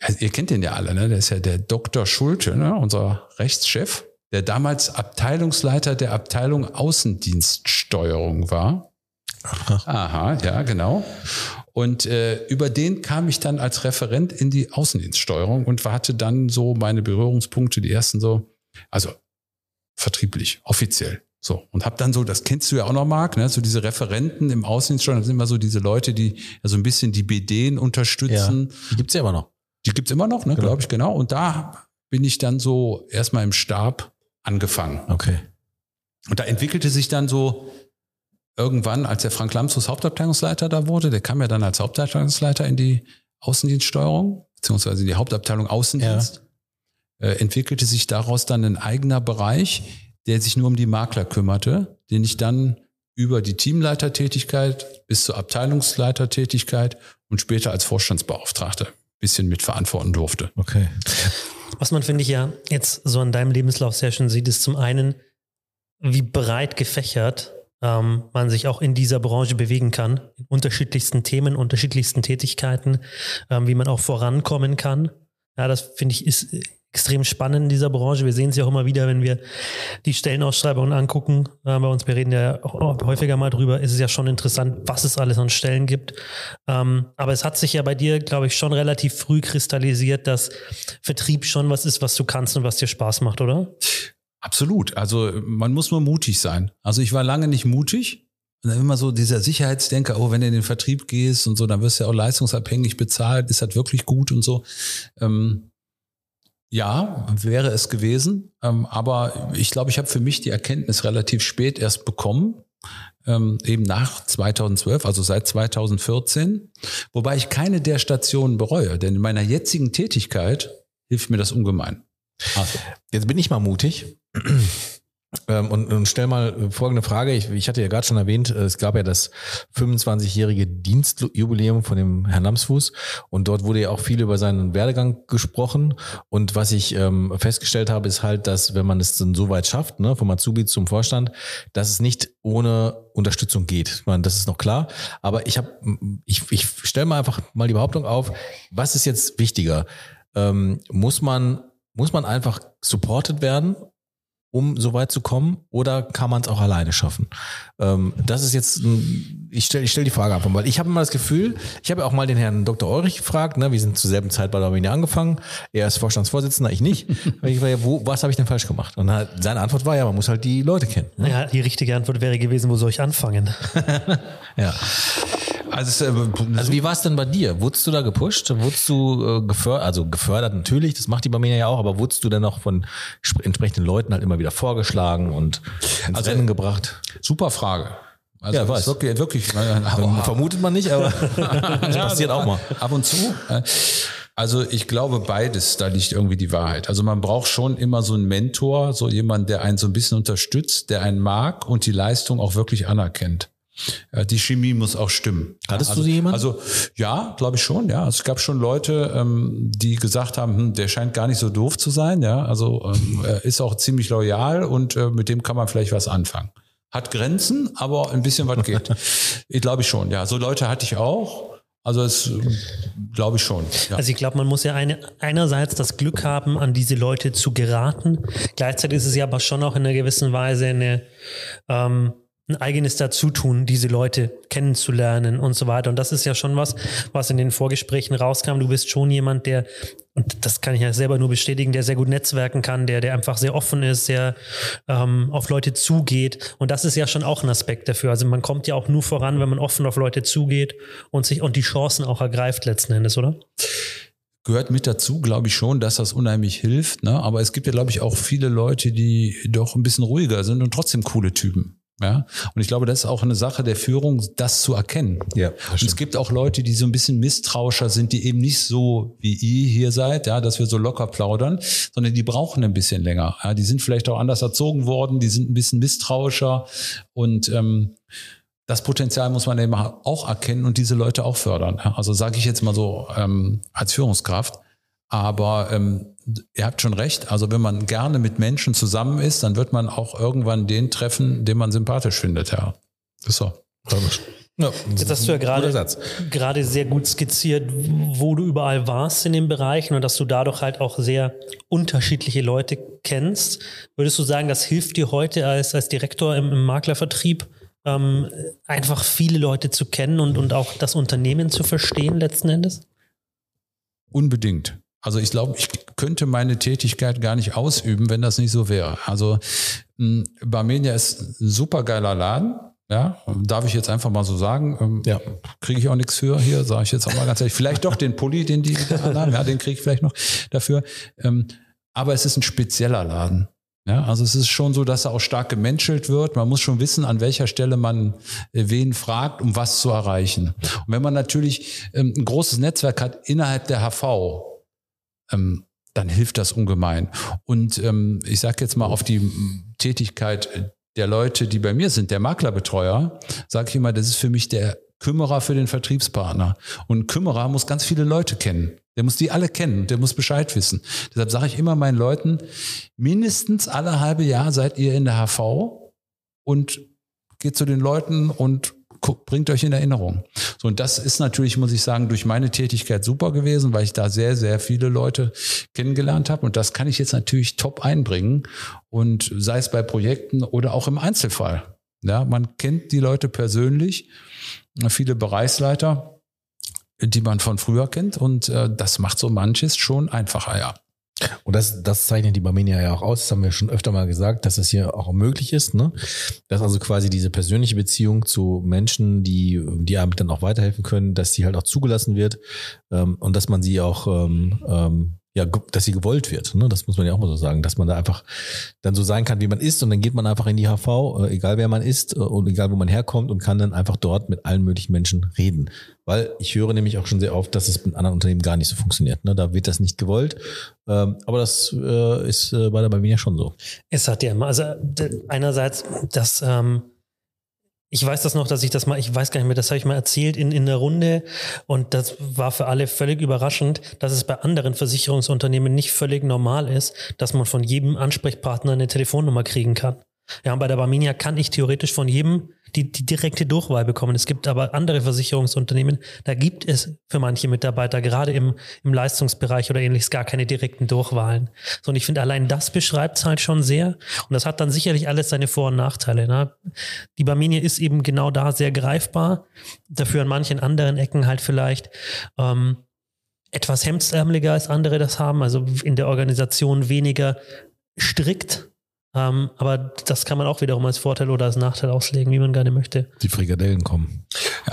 ja, ihr kennt den ja alle, ne? Der ist ja der Dr. Schulte, ne? unser Rechtschef, der damals Abteilungsleiter der Abteilung Außendienststeuerung war. Aha, ja, genau. Und äh, über den kam ich dann als Referent in die Außendienststeuerung und hatte dann so meine Berührungspunkte, die ersten so, also vertrieblich, offiziell. So, und habe dann so, das kennst du ja auch noch, Marc, ne? so diese Referenten im Außendienststeuerung, das sind immer so diese Leute, die ja so ein bisschen die BDen unterstützen. Die gibt's ja immer noch. Die gibt's immer noch, ne, glaube ich, genau. Und da bin ich dann so erstmal im Stab angefangen. Okay. Und da entwickelte sich dann so irgendwann, als der Frank Lamsus Hauptabteilungsleiter da wurde, der kam ja dann als Hauptabteilungsleiter in die Außendienststeuerung, beziehungsweise in die Hauptabteilung Außendienst, äh, entwickelte sich daraus dann ein eigener Bereich, der sich nur um die Makler kümmerte, den ich dann über die Teamleitertätigkeit bis zur Abteilungsleitertätigkeit und später als Vorstandsbeauftragter ein bisschen mitverantworten durfte. Okay. Was man, finde ich, ja jetzt so an deinem Lebenslauf sehr schön sieht, ist zum einen, wie breit gefächert ähm, man sich auch in dieser Branche bewegen kann, in unterschiedlichsten Themen, unterschiedlichsten Tätigkeiten, ähm, wie man auch vorankommen kann. Ja, das finde ich ist extrem spannend in dieser Branche. Wir sehen es ja auch immer wieder, wenn wir die Stellenausschreibungen angucken. Äh, bei uns, wir reden ja häufiger mal drüber, ist es ja schon interessant, was es alles an Stellen gibt. Ähm, aber es hat sich ja bei dir, glaube ich, schon relativ früh kristallisiert, dass Vertrieb schon was ist, was du kannst und was dir Spaß macht, oder? Absolut. Also man muss nur mutig sein. Also ich war lange nicht mutig. Und dann immer so dieser Sicherheitsdenker, oh, wenn du in den Vertrieb gehst und so, dann wirst du ja auch leistungsabhängig bezahlt, ist das wirklich gut und so. Ähm, ja, wäre es gewesen. Ähm, aber ich glaube, ich habe für mich die Erkenntnis relativ spät erst bekommen. Ähm, eben nach 2012, also seit 2014. Wobei ich keine der Stationen bereue, denn in meiner jetzigen Tätigkeit hilft mir das ungemein. Also. Jetzt bin ich mal mutig. Ähm, Und, und stell mal folgende Frage. Ich, ich hatte ja gerade schon erwähnt, äh, es gab ja das 25-jährige Dienstjubiläum von dem Herrn Lamsfuß und dort wurde ja auch viel über seinen Werdegang gesprochen. Und was ich ähm, festgestellt habe, ist halt, dass wenn man es dann so weit schafft, ne, vom Azubi zum Vorstand, dass es nicht ohne Unterstützung geht. Ich meine, das ist noch klar. Aber ich habe, ich, ich stelle mal einfach mal die Behauptung auf, was ist jetzt wichtiger? ähm, muss man muss man einfach supported werden, um so weit zu kommen, oder kann man es auch alleine schaffen? Ähm, das ist jetzt, ein, ich stelle ich stell die Frage einfach mal. Ich habe immer das Gefühl, ich habe ja auch mal den Herrn Dr. Eurich gefragt, ne, wir sind zur selben Zeit bei der Arminia angefangen, er ist Vorstandsvorsitzender, ich nicht. ich war ja, wo, was habe ich denn falsch gemacht? Und dann, seine Antwort war ja, man muss halt die Leute kennen. Ne? Ja, die richtige Antwort wäre gewesen, wo soll ich anfangen? Ja. Also, äh, Also wie war es denn bei dir? Wurdest du da gepusht? Wurdest du äh, gefördert, also gefördert natürlich, das macht die Barmenia ja auch, aber wurdest du dann auch von sp- entsprechenden Leuten halt immer wieder vorgeschlagen und ins Also- Rennen gebracht? super Frage. Also Ja, weiß. Wirklich, wirklich Vermutet man nicht, aber das passiert auch mal. Ab und zu. äh, Also ich glaube beides, da liegt irgendwie die Wahrheit. Also man braucht schon immer so einen Mentor, so jemand, der einen so ein bisschen unterstützt, der einen mag und die Leistung auch wirklich anerkennt. Äh, Die Chemie muss auch stimmen. Hattest du also, so jemanden? Also ja, glaube ich schon. Ja, es gab schon Leute, ähm, die gesagt haben, hm, der scheint gar nicht so doof zu sein. Ja, also ähm, er ist auch ziemlich loyal und äh, mit dem kann man vielleicht was anfangen. Hat Grenzen, aber ein bisschen was geht. ich glaube ich schon. Ja, so Leute hatte ich auch. Also es glaube ich schon. Ja. Also ich glaube, man muss ja eine, einerseits das Glück haben, an diese Leute zu geraten. Gleichzeitig ist es ja aber schon auch in einer gewissen Weise eine, ähm, ein eigenes Dazutun, diese Leute kennenzulernen und so weiter. Und das ist ja schon was, was in den Vorgesprächen rauskam. Du bist schon jemand, der, und das kann ich ja selber nur bestätigen, der sehr gut netzwerken kann, der, der einfach sehr offen ist, der ähm, auf Leute zugeht. Und das ist ja schon auch ein Aspekt dafür. Also man kommt ja auch nur voran, wenn man offen auf Leute zugeht und sich und die Chancen auch ergreift letzten Endes, oder? gehört mit dazu, glaube ich schon, dass das unheimlich hilft. Ne? Aber es gibt ja, glaube ich, auch viele Leute, die doch ein bisschen ruhiger sind und trotzdem coole Typen. Ja, und ich glaube, das ist auch eine Sache der Führung, das zu erkennen. Ja, und es gibt auch Leute, die so ein bisschen misstrauischer sind, die eben nicht so wie ihr hier seid, ja, dass wir so locker plaudern, sondern die brauchen ein bisschen länger. Ja, die sind vielleicht auch anders erzogen worden, die sind ein bisschen misstrauischer und ähm, das Potenzial muss man eben auch erkennen und diese Leute auch fördern. Also sage ich jetzt mal so ähm, als Führungskraft. Aber ähm, ihr habt schon recht. Also wenn man gerne mit Menschen zusammen ist, dann wird man auch irgendwann den treffen, den man sympathisch findet. Ja, das ist so. Ja, Jetzt hast du ja gerade, gerade sehr gut skizziert, wo du überall warst in den Bereichen und dass du dadurch halt auch sehr unterschiedliche Leute kennst. Würdest du sagen, das hilft dir heute als, als Direktor im, im Maklervertrieb, ähm, einfach viele Leute zu kennen und, und auch das Unternehmen zu verstehen letzten Endes? Unbedingt. Also ich glaube, ich könnte meine Tätigkeit gar nicht ausüben, wenn das nicht so wäre. Also mh, Barmenia ist ein super geiler Laden. Ja, darf ich jetzt einfach mal so sagen. Ähm, Ja. Kriege ich auch nichts für hier, sage ich jetzt auch mal ganz ehrlich. Vielleicht doch den Pulli, den die da haben, ja, den kriege ich vielleicht noch dafür. Ähm, aber es ist ein spezieller Laden. Ja, also es ist schon so, dass er auch stark gemenschelt wird. Man muss schon wissen, an welcher Stelle man äh, wen fragt, um was zu erreichen. Und wenn man natürlich ähm, ein großes Netzwerk hat innerhalb der HV, ähm, dann hilft das ungemein. Und ähm, ich sage jetzt mal auf die Tätigkeit der Leute, die bei mir sind, der Maklerbetreuer, sage ich immer, das ist für mich der Kümmerer für den Vertriebspartner. Und Kümmerer muss ganz viele Leute kennen. Der muss die alle kennen, der muss Bescheid wissen. Deshalb sage ich immer meinen Leuten, mindestens alle halbe Jahr seid ihr in der HV und geht zu den Leuten und bringt euch in Erinnerung. So, und das ist natürlich, muss ich sagen, durch meine Tätigkeit super gewesen, weil ich da sehr, sehr viele Leute kennengelernt habe. Und das kann ich jetzt natürlich top einbringen. Und sei es bei Projekten oder auch im Einzelfall. Ja, man kennt die Leute persönlich, viele Bereichsleiter, die man von früher kennt. Und äh, das macht so manches schon einfacher, ja. Und das, das zeichnet die Barmenia ja auch aus. Das haben wir schon öfter mal gesagt, dass es hier auch möglich ist, ne? Dass also quasi diese persönliche Beziehung zu Menschen, die, die einem dann auch weiterhelfen können, dass die halt auch zugelassen wird ähm, und dass man sie auch, ähm, ähm, ja, dass sie gewollt wird. Ne? Das muss man ja auch mal so sagen, dass man da einfach dann so sein kann, wie man ist und dann geht man einfach in die HV, äh, egal wer man ist äh, und egal wo man herkommt und kann dann einfach dort mit allen möglichen Menschen reden. Weil ich höre nämlich auch schon sehr oft, dass es mit anderen Unternehmen gar nicht so funktioniert. Ne? Da wird das nicht gewollt. Ähm, aber das äh, ist äh, bei der Barmenia schon so. Es hat ja immer, also einerseits, das, ähm, ich weiß das noch, dass ich das mal, ich weiß gar nicht mehr, das habe ich mal erzählt in, in der Runde und das war für alle völlig überraschend, dass es bei anderen Versicherungsunternehmen nicht völlig normal ist, dass man von jedem Ansprechpartner eine Telefonnummer kriegen kann. Ja, und bei der Barminia kann ich theoretisch von jedem die, die direkte Durchwahl bekommen. Es gibt aber andere Versicherungsunternehmen, da gibt es für manche Mitarbeiter, gerade im, im Leistungsbereich oder ähnliches, gar keine direkten Durchwahlen. So, und ich finde, allein das beschreibt es halt schon sehr. Und das hat dann sicherlich alles seine Vor- und Nachteile. Ne? Die Barminia ist eben genau da sehr greifbar. Dafür an manchen anderen Ecken halt vielleicht ähm, etwas hemdsärmeliger als andere das haben, also in der Organisation weniger strikt. Ähm, aber das kann man auch wiederum als Vorteil oder als Nachteil auslegen, wie man gerne möchte. Die Frikadellen kommen.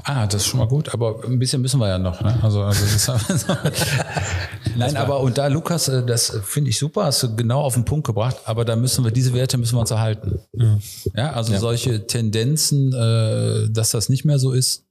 Ah, das ist schon mal gut, aber ein bisschen müssen wir ja noch. Ne? Also, also das ist, Nein, aber und da, Lukas, äh, das finde ich super, hast du genau auf den Punkt gebracht, aber da müssen wir, diese Werte müssen wir uns erhalten. Ja, also solche Tendenzen, äh, dass das nicht mehr so ist,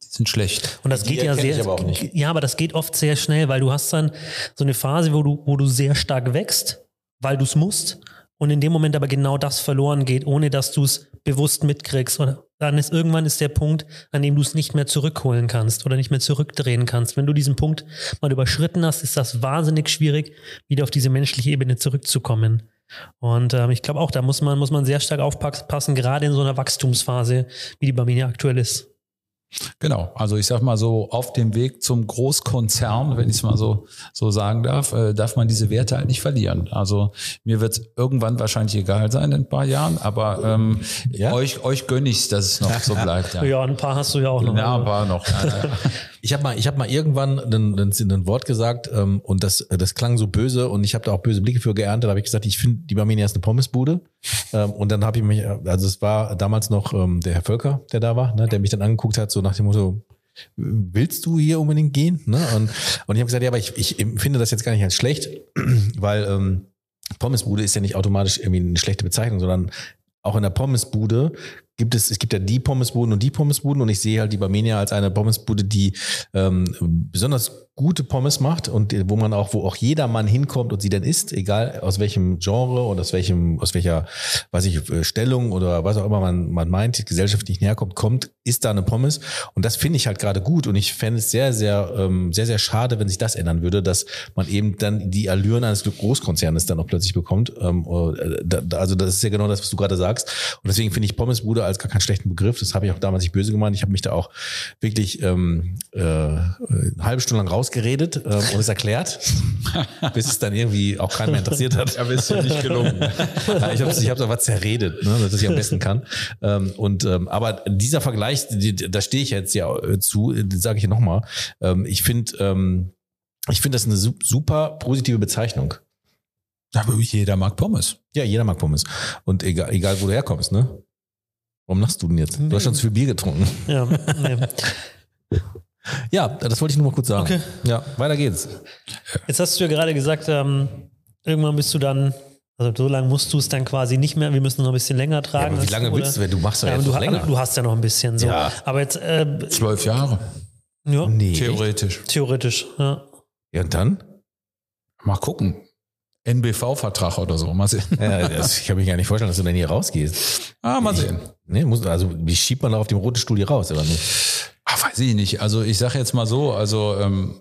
sind schlecht. Und das Die geht ja sehr, aber auch nicht. ja, aber das geht oft sehr schnell, weil du hast dann so eine Phase, wo du, wo du sehr stark wächst, weil du es musst. Und in dem Moment aber genau das verloren geht, ohne dass du es bewusst mitkriegst. Und dann ist irgendwann ist der Punkt, an dem du es nicht mehr zurückholen kannst oder nicht mehr zurückdrehen kannst. Wenn du diesen Punkt mal überschritten hast, ist das wahnsinnig schwierig, wieder auf diese menschliche Ebene zurückzukommen. Und ähm, ich glaube auch, da muss man, muss man sehr stark aufpassen, gerade in so einer Wachstumsphase, wie die Barminia aktuell ist. Genau, also ich sag mal so, auf dem Weg zum Großkonzern, wenn ich es mal so, so sagen darf, äh, darf man diese Werte halt nicht verlieren. Also mir wird es irgendwann wahrscheinlich egal sein in ein paar Jahren, aber ähm, Ja? euch, euch gönne ich dass es noch so bleibt. Ja, Ja, ein paar hast du ja auch noch. ja ein paar noch. Ja, ja. Ich habe mal, ich habe mal irgendwann ein, ein, ein Wort gesagt ähm, und das, das klang so böse und ich habe da auch böse Blicke für geerntet. Da habe ich gesagt, ich finde, die Barmenia ist eine Pommesbude. Ähm, und dann habe ich mich, also es war damals noch ähm, der Herr Völker, der da war, ne, der mich dann angeguckt hat, so nach dem Motto, willst du hier unbedingt gehen? Ne? Und, und ich habe gesagt, ja, aber ich, ich empfinde das jetzt gar nicht als schlecht, weil ähm, Pommesbude ist ja nicht automatisch irgendwie eine schlechte Bezeichnung, sondern auch in der Pommesbude gibt es, es gibt ja die Pommesbuden und die Pommesbuden und ich sehe halt die Barmenia als eine Pommesbude, die ähm, besonders gute Pommes macht und wo man auch, wo auch jeder Mann hinkommt und sie dann isst, egal aus welchem Genre oder aus welchem, aus welcher, weiß ich, äh, Stellung oder was auch immer man, man meint, gesellschaftlich herkommt, kommt, isst da eine Pommes. Und das finde ich halt gerade gut und ich fände es sehr, sehr, ähm, sehr, sehr schade, wenn sich das ändern würde, dass man eben dann die Allüren eines Großkonzernes dann auch plötzlich bekommt. Ähm, äh, also das ist ja genau das, was du gerade sagst. Und deswegen finde ich Pommesbude als gar keinen schlechten Begriff. Das habe ich auch damals nicht böse gemeint. Ich habe mich da auch wirklich ähm, äh, eine halbe Stunde lang rausgeredet ähm, und es erklärt, bis es dann irgendwie auch keinen mehr interessiert hat. Aber ist ja nicht gelungen. Ja, ich habe ich aber zerredet, ne, dass ich am besten kann. Ähm, und ähm, aber dieser Vergleich, die, da stehe ich jetzt ja äh, zu, sage ich nochmal. Ähm, ich finde, ähm, ich finde das eine su- super positive Bezeichnung. Aber jeder mag Pommes. Ja, jeder mag Pommes. Und egal, egal wo du herkommst, ne? Warum lachst du denn jetzt? Du hast schon zu viel Bier getrunken. ja, nee. Ja, das wollte ich nur mal kurz sagen. Okay. Ja, weiter geht's. Jetzt hast du ja gerade gesagt, ähm, irgendwann bist du dann, also so lange musst du es dann quasi nicht mehr, wir müssen noch ein bisschen länger tragen. aber wie lange Oder- willst du, wenn du machst ja, jetzt aber du, länger. du hast ja noch ein bisschen so. Ja. Aber jetzt, äh, Zwölf Jahre, ja, Nee. theoretisch. theoretisch, ja. Ja, und dann? Mal gucken. NBV-Vertrag oder so. Mal sehen. Ja, das, ich kann mich gar nicht vorstellen, dass du dann hier rausgehst. Ah, mal sehen. Nee, muss, also wie schiebt man da auf dem roten Stuhl hier raus, oder nicht? Ah, weiß ich nicht. Also ich sage jetzt mal so, also ähm,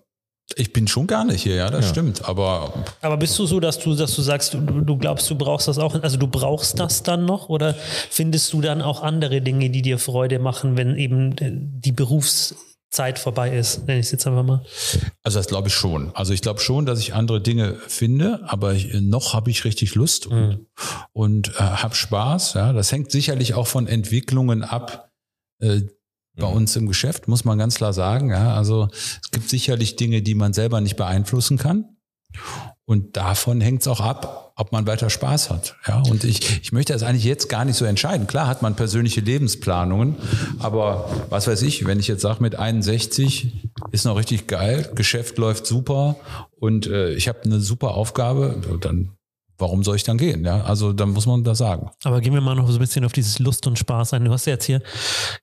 ich bin schon gar nicht hier, ja, das Ja. stimmt. Aber Aber bist du so, dass du, dass du sagst, du, du glaubst, du brauchst das auch, also du brauchst das dann noch oder findest du dann auch andere Dinge, die dir Freude machen, wenn eben die Berufszeit vorbei ist, nenne ich es jetzt einfach mal. Also das glaube ich schon. Also ich glaube schon, dass ich andere Dinge finde, aber ich, noch habe ich richtig Lust und, und äh, habe Spaß. Ja, das hängt sicherlich auch von Entwicklungen ab. Äh, bei uns im Geschäft muss man ganz klar sagen. Ja, also es gibt sicherlich Dinge, die man selber nicht beeinflussen kann. Und davon hängt es auch ab, ob man weiter Spaß hat. Ja, und ich, ich möchte das eigentlich jetzt gar nicht so entscheiden. Klar hat man persönliche Lebensplanungen, aber was weiß ich, wenn ich jetzt sage, mit 61 ist noch richtig geil, Geschäft läuft super und äh, ich habe eine super Aufgabe, dann warum soll ich dann gehen? Ja, also dann muss man da sagen. Aber gehen wir mal noch so ein bisschen auf dieses Lust und Spaß ein. Du hast ja jetzt hier,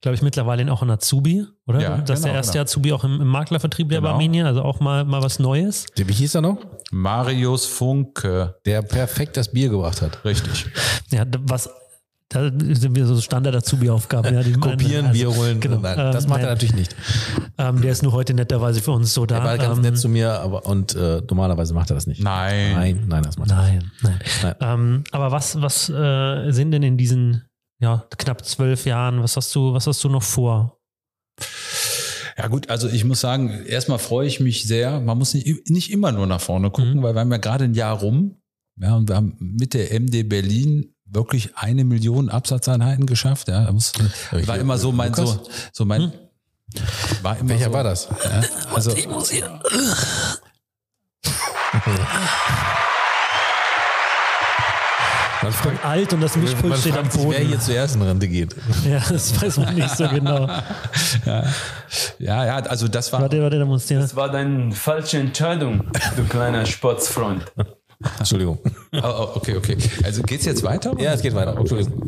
glaube ich, mittlerweile auch einen Azubi, oder? Ja, das ist der genau, erste genau. Azubi auch im, im Maklervertrieb der Genau. Barmenia, also auch mal, mal was Neues. Der, wie hieß er noch? Marius Funke, Der perfekt das Bier gebracht hat. richtig. Ja, was Da sind wir so Standard-Azubi-Aufgaben. Ja, Kopieren, also, Bier holen. Genau. Nein, das macht er nein. natürlich nicht. Ähm, der ist nur heute netterweise für uns so da. Er war ganz ähm, nett zu mir, aber und äh, normalerweise macht er das nicht. Nein. Nein, nein, das macht er Nein, nein. Nein. Ähm, aber was, was äh, sind denn in diesen ja, knapp zwölf Jahren, was hast du, was hast du noch vor? Ja gut, also ich muss sagen, erstmal freue ich mich sehr. Man muss nicht, nicht immer nur nach vorne gucken, Mhm. weil wir haben ja gerade ein Jahr rum. Ja, und wir haben mit der MD Berlin wirklich eine Million Absatzeinheiten geschafft. Ja, da muss, war immer so mein, so, Lukas? so mein, war immer Welcher so, war das? Ja, also, Man fragt, Alt und das Mischpult steht am sich, wer Boden. hier zuerst in Rente geht. Ja, das weiß man nicht so genau. ja, ja, also das war, Warte, warte, da muss der. Das war deine falsche Entscheidung, du kleiner Sportsfreund. Entschuldigung. oh, oh, okay, okay. Also geht's jetzt weiter? Ja, es geht weiter. Entschuldigung.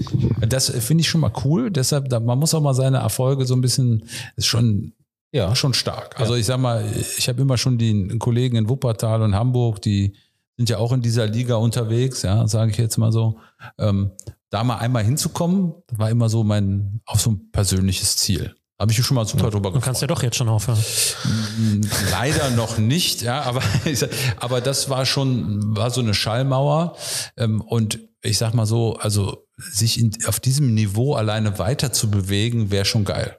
Das finde ich schon mal cool. Deshalb, man muss auch mal seine Erfolge so ein bisschen, ist schon, Ja. schon stark. Also ich sag mal, ich habe immer schon die Kollegen in Wuppertal und Hamburg, die sind ja auch in dieser Liga unterwegs, ja, sage ich jetzt mal so. Ähm, da mal einmal hinzukommen, war immer so mein, auch so ein persönliches Ziel. Habe ich schon mal super drüber Du kannst ja doch jetzt schon aufhören. Leider noch nicht, ja, aber, aber das war schon, war so eine Schallmauer. Ähm, und ich sag mal so, also sich in, auf diesem Niveau alleine weiter zu bewegen, wäre schon geil.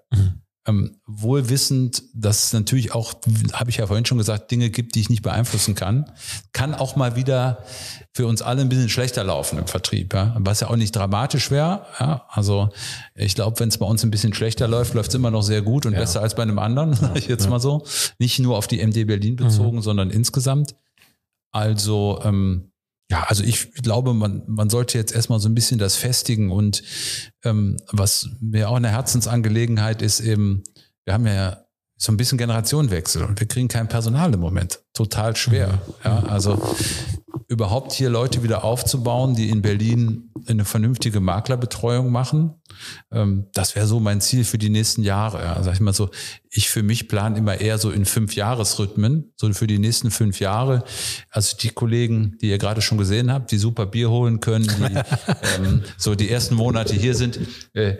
Ähm, wohl wissend, dass es natürlich auch, habe ich ja vorhin schon gesagt, Dinge gibt, die ich nicht beeinflussen kann, kann auch mal wieder für uns alle ein bisschen schlechter laufen im Vertrieb, ja? was ja auch nicht dramatisch wäre. Ja? Also ich glaube, wenn es bei uns ein bisschen schlechter läuft, läuft es immer noch sehr gut und besser als bei einem anderen, sage ich jetzt mal so. Nicht nur auf die MD Berlin bezogen, sondern insgesamt. Also ähm, ja, also ich glaube, man, man sollte jetzt erstmal so ein bisschen das festigen und ähm, was mir auch eine Herzensangelegenheit ist, eben, wir haben ja so ein bisschen Generationenwechsel und wir kriegen kein Personal im Moment. Total schwer. Ja, also überhaupt hier Leute wieder aufzubauen, die in Berlin eine vernünftige Maklerbetreuung machen. Ähm, das wäre so mein Ziel für die nächsten Jahre. Ja, sag ich mal so. Ich für mich plane immer eher so in fünf Jahresrhythmen, so für die nächsten fünf Jahre. Also die Kollegen, die ihr gerade schon gesehen habt, die super Bier holen können, die ähm, so die ersten Monate hier sind, äh,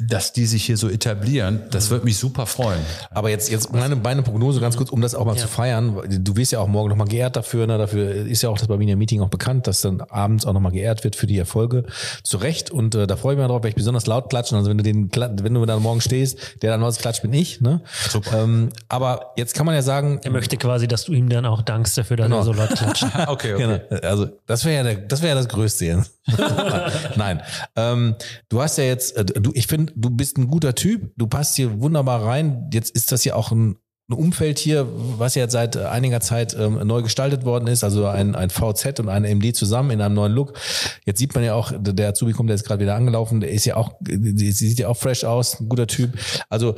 dass die sich hier so etablieren, das wird mich super freuen. Aber jetzt, jetzt meine, meine Prognose ganz kurz, um das auch mal zu feiern. Du wirst ja auch morgen nochmal geehrt dafür. Ne? Dafür ist ja auch das Berliner Meeting auch bekannt, dass dann abends auch nochmal geehrt wird für die Erfolge. Zu Recht. Und äh, da freue ich mich drauf, werde ich besonders laut klatschen. Also wenn du den, wenn du dann morgen stehst, der dann was klatscht, bin ich. Ne? Super. Ähm, aber jetzt kann man ja sagen, Er möchte quasi, dass du ihm dann auch dankst dafür, dass Genau. er so laut klatscht. Okay, Genau. Also das wäre ja, der, das wäre ja das Größte. Nein. Ähm, du hast ja jetzt, äh, du, ich finde, du bist ein guter Typ, du passt hier wunderbar rein. Jetzt ist das ja auch ein, ein Umfeld hier, was ja seit einiger Zeit ähm, neu gestaltet worden ist, also ein, ein VZ und eine MD zusammen in einem neuen Look. Jetzt sieht man ja auch, der Azubi kommt, der ist gerade wieder angelaufen, der ist ja auch, sie sieht ja auch fresh aus, ein guter Typ. Also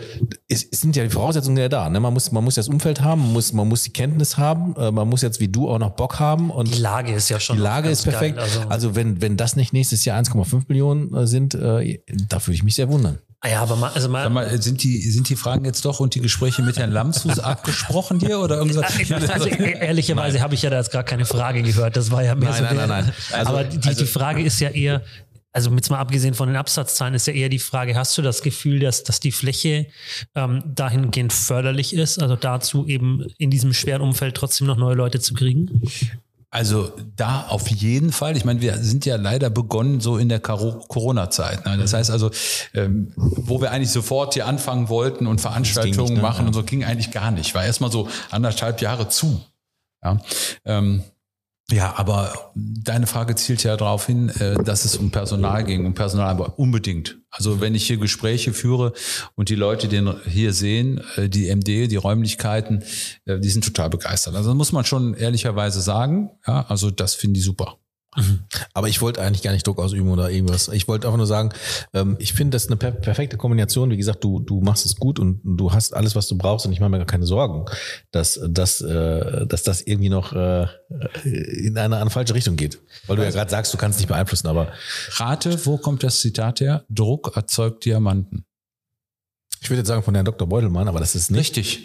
es, es sind ja die Voraussetzungen ja da. Ne? Man muss, man muss das Umfeld haben, man muss, man muss die Kenntnis haben, äh, man muss jetzt wie du auch noch Bock haben und Die Lage ist ja schon. die Lage ist perfekt. Geil. Also, Also, wenn, wenn das nicht nächstes Jahr 1,5 Millionen äh, sind, äh, da würde ich mich sehr wundern. Ah ja, aber mal, also mal, Sag mal, sind die, sind die Fragen jetzt doch und die Gespräche mit Herrn Lamshus abgesprochen hier oder irgendwas? Also e- ehrlicherweise habe ich ja da jetzt gar keine Frage gehört. Das war ja mehr Nein, so nein, der, nein, nein. Also- aber die, die Frage ist ja eher, also jetzt mal abgesehen von den Absatzzahlen, ist ja eher die Frage, hast du das Gefühl, dass, dass die Fläche ähm, dahingehend förderlich ist, also dazu eben in diesem schweren Umfeld trotzdem noch neue Leute zu kriegen? Also da auf jeden Fall. Ich meine, wir sind ja leider begonnen so in der Corona-Zeit. Ne? Das heißt also, ähm, wo wir eigentlich sofort hier anfangen wollten und Veranstaltungen nicht, ne? machen und so, ging eigentlich gar nicht. War erstmal so anderthalb Jahre zu. Ja, ähm, ja, aber deine Frage zielt ja darauf hin, äh, dass es um Personal ging, um Personal, aber unbedingt. Also wenn ich hier Gespräche führe und die Leute den hier sehen, äh, die MD, die Räumlichkeiten, äh, die sind total begeistert. Also muss man schon ehrlicherweise sagen. Ja, also das finde ich super. Aber ich wollte eigentlich gar nicht Druck ausüben oder irgendwas. Ich wollte einfach nur sagen, ähm, ich finde das eine per perfekte Kombination. Wie gesagt, du, du machst es gut und du hast alles, was du brauchst und ich mache mir gar keine Sorgen, dass, dass, äh, dass das irgendwie noch äh, in eine, eine falsche Richtung geht. Weil du ja gerade sagst, du kannst nicht beeinflussen, aber Rate, wo kommt das Zitat her? Druck erzeugt Diamanten. Ich würde jetzt sagen von Herrn Dr. Beutelmann, aber das ist nicht. Richtig.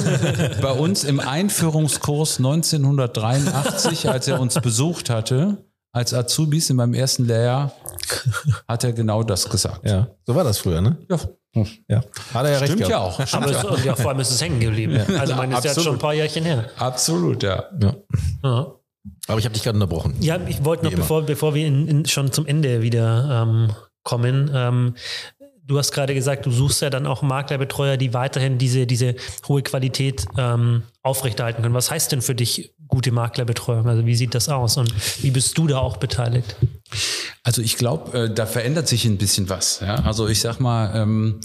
Bei uns im Einführungskurs 1983, als er uns besucht hatte, als Azubis in meinem ersten Lehrjahr hat er genau das gesagt. Ja, so war das früher, ne? Ja. Ja. Hat er ja recht Stimmt ja gehabt. auch. Aber es, und ja, vor allem ist es hängen geblieben. Also man ist ja schon ein paar Jährchen her. Absolut, ja. Ja. Ja. Aber ich habe dich gerade unterbrochen. Ja, ich wollte noch, bevor, bevor wir in, in, schon zum Ende wieder ähm, kommen, ähm, du hast gerade gesagt, du suchst ja dann auch Maklerbetreuer, die weiterhin diese, diese hohe Qualität ähm, aufrechterhalten können. Was heißt denn für dich gute Maklerbetreuung? Also wie sieht das aus und wie bist du da auch beteiligt? Also ich glaube, äh, da verändert sich ein bisschen was. Ja? Also ich sag mal, ähm,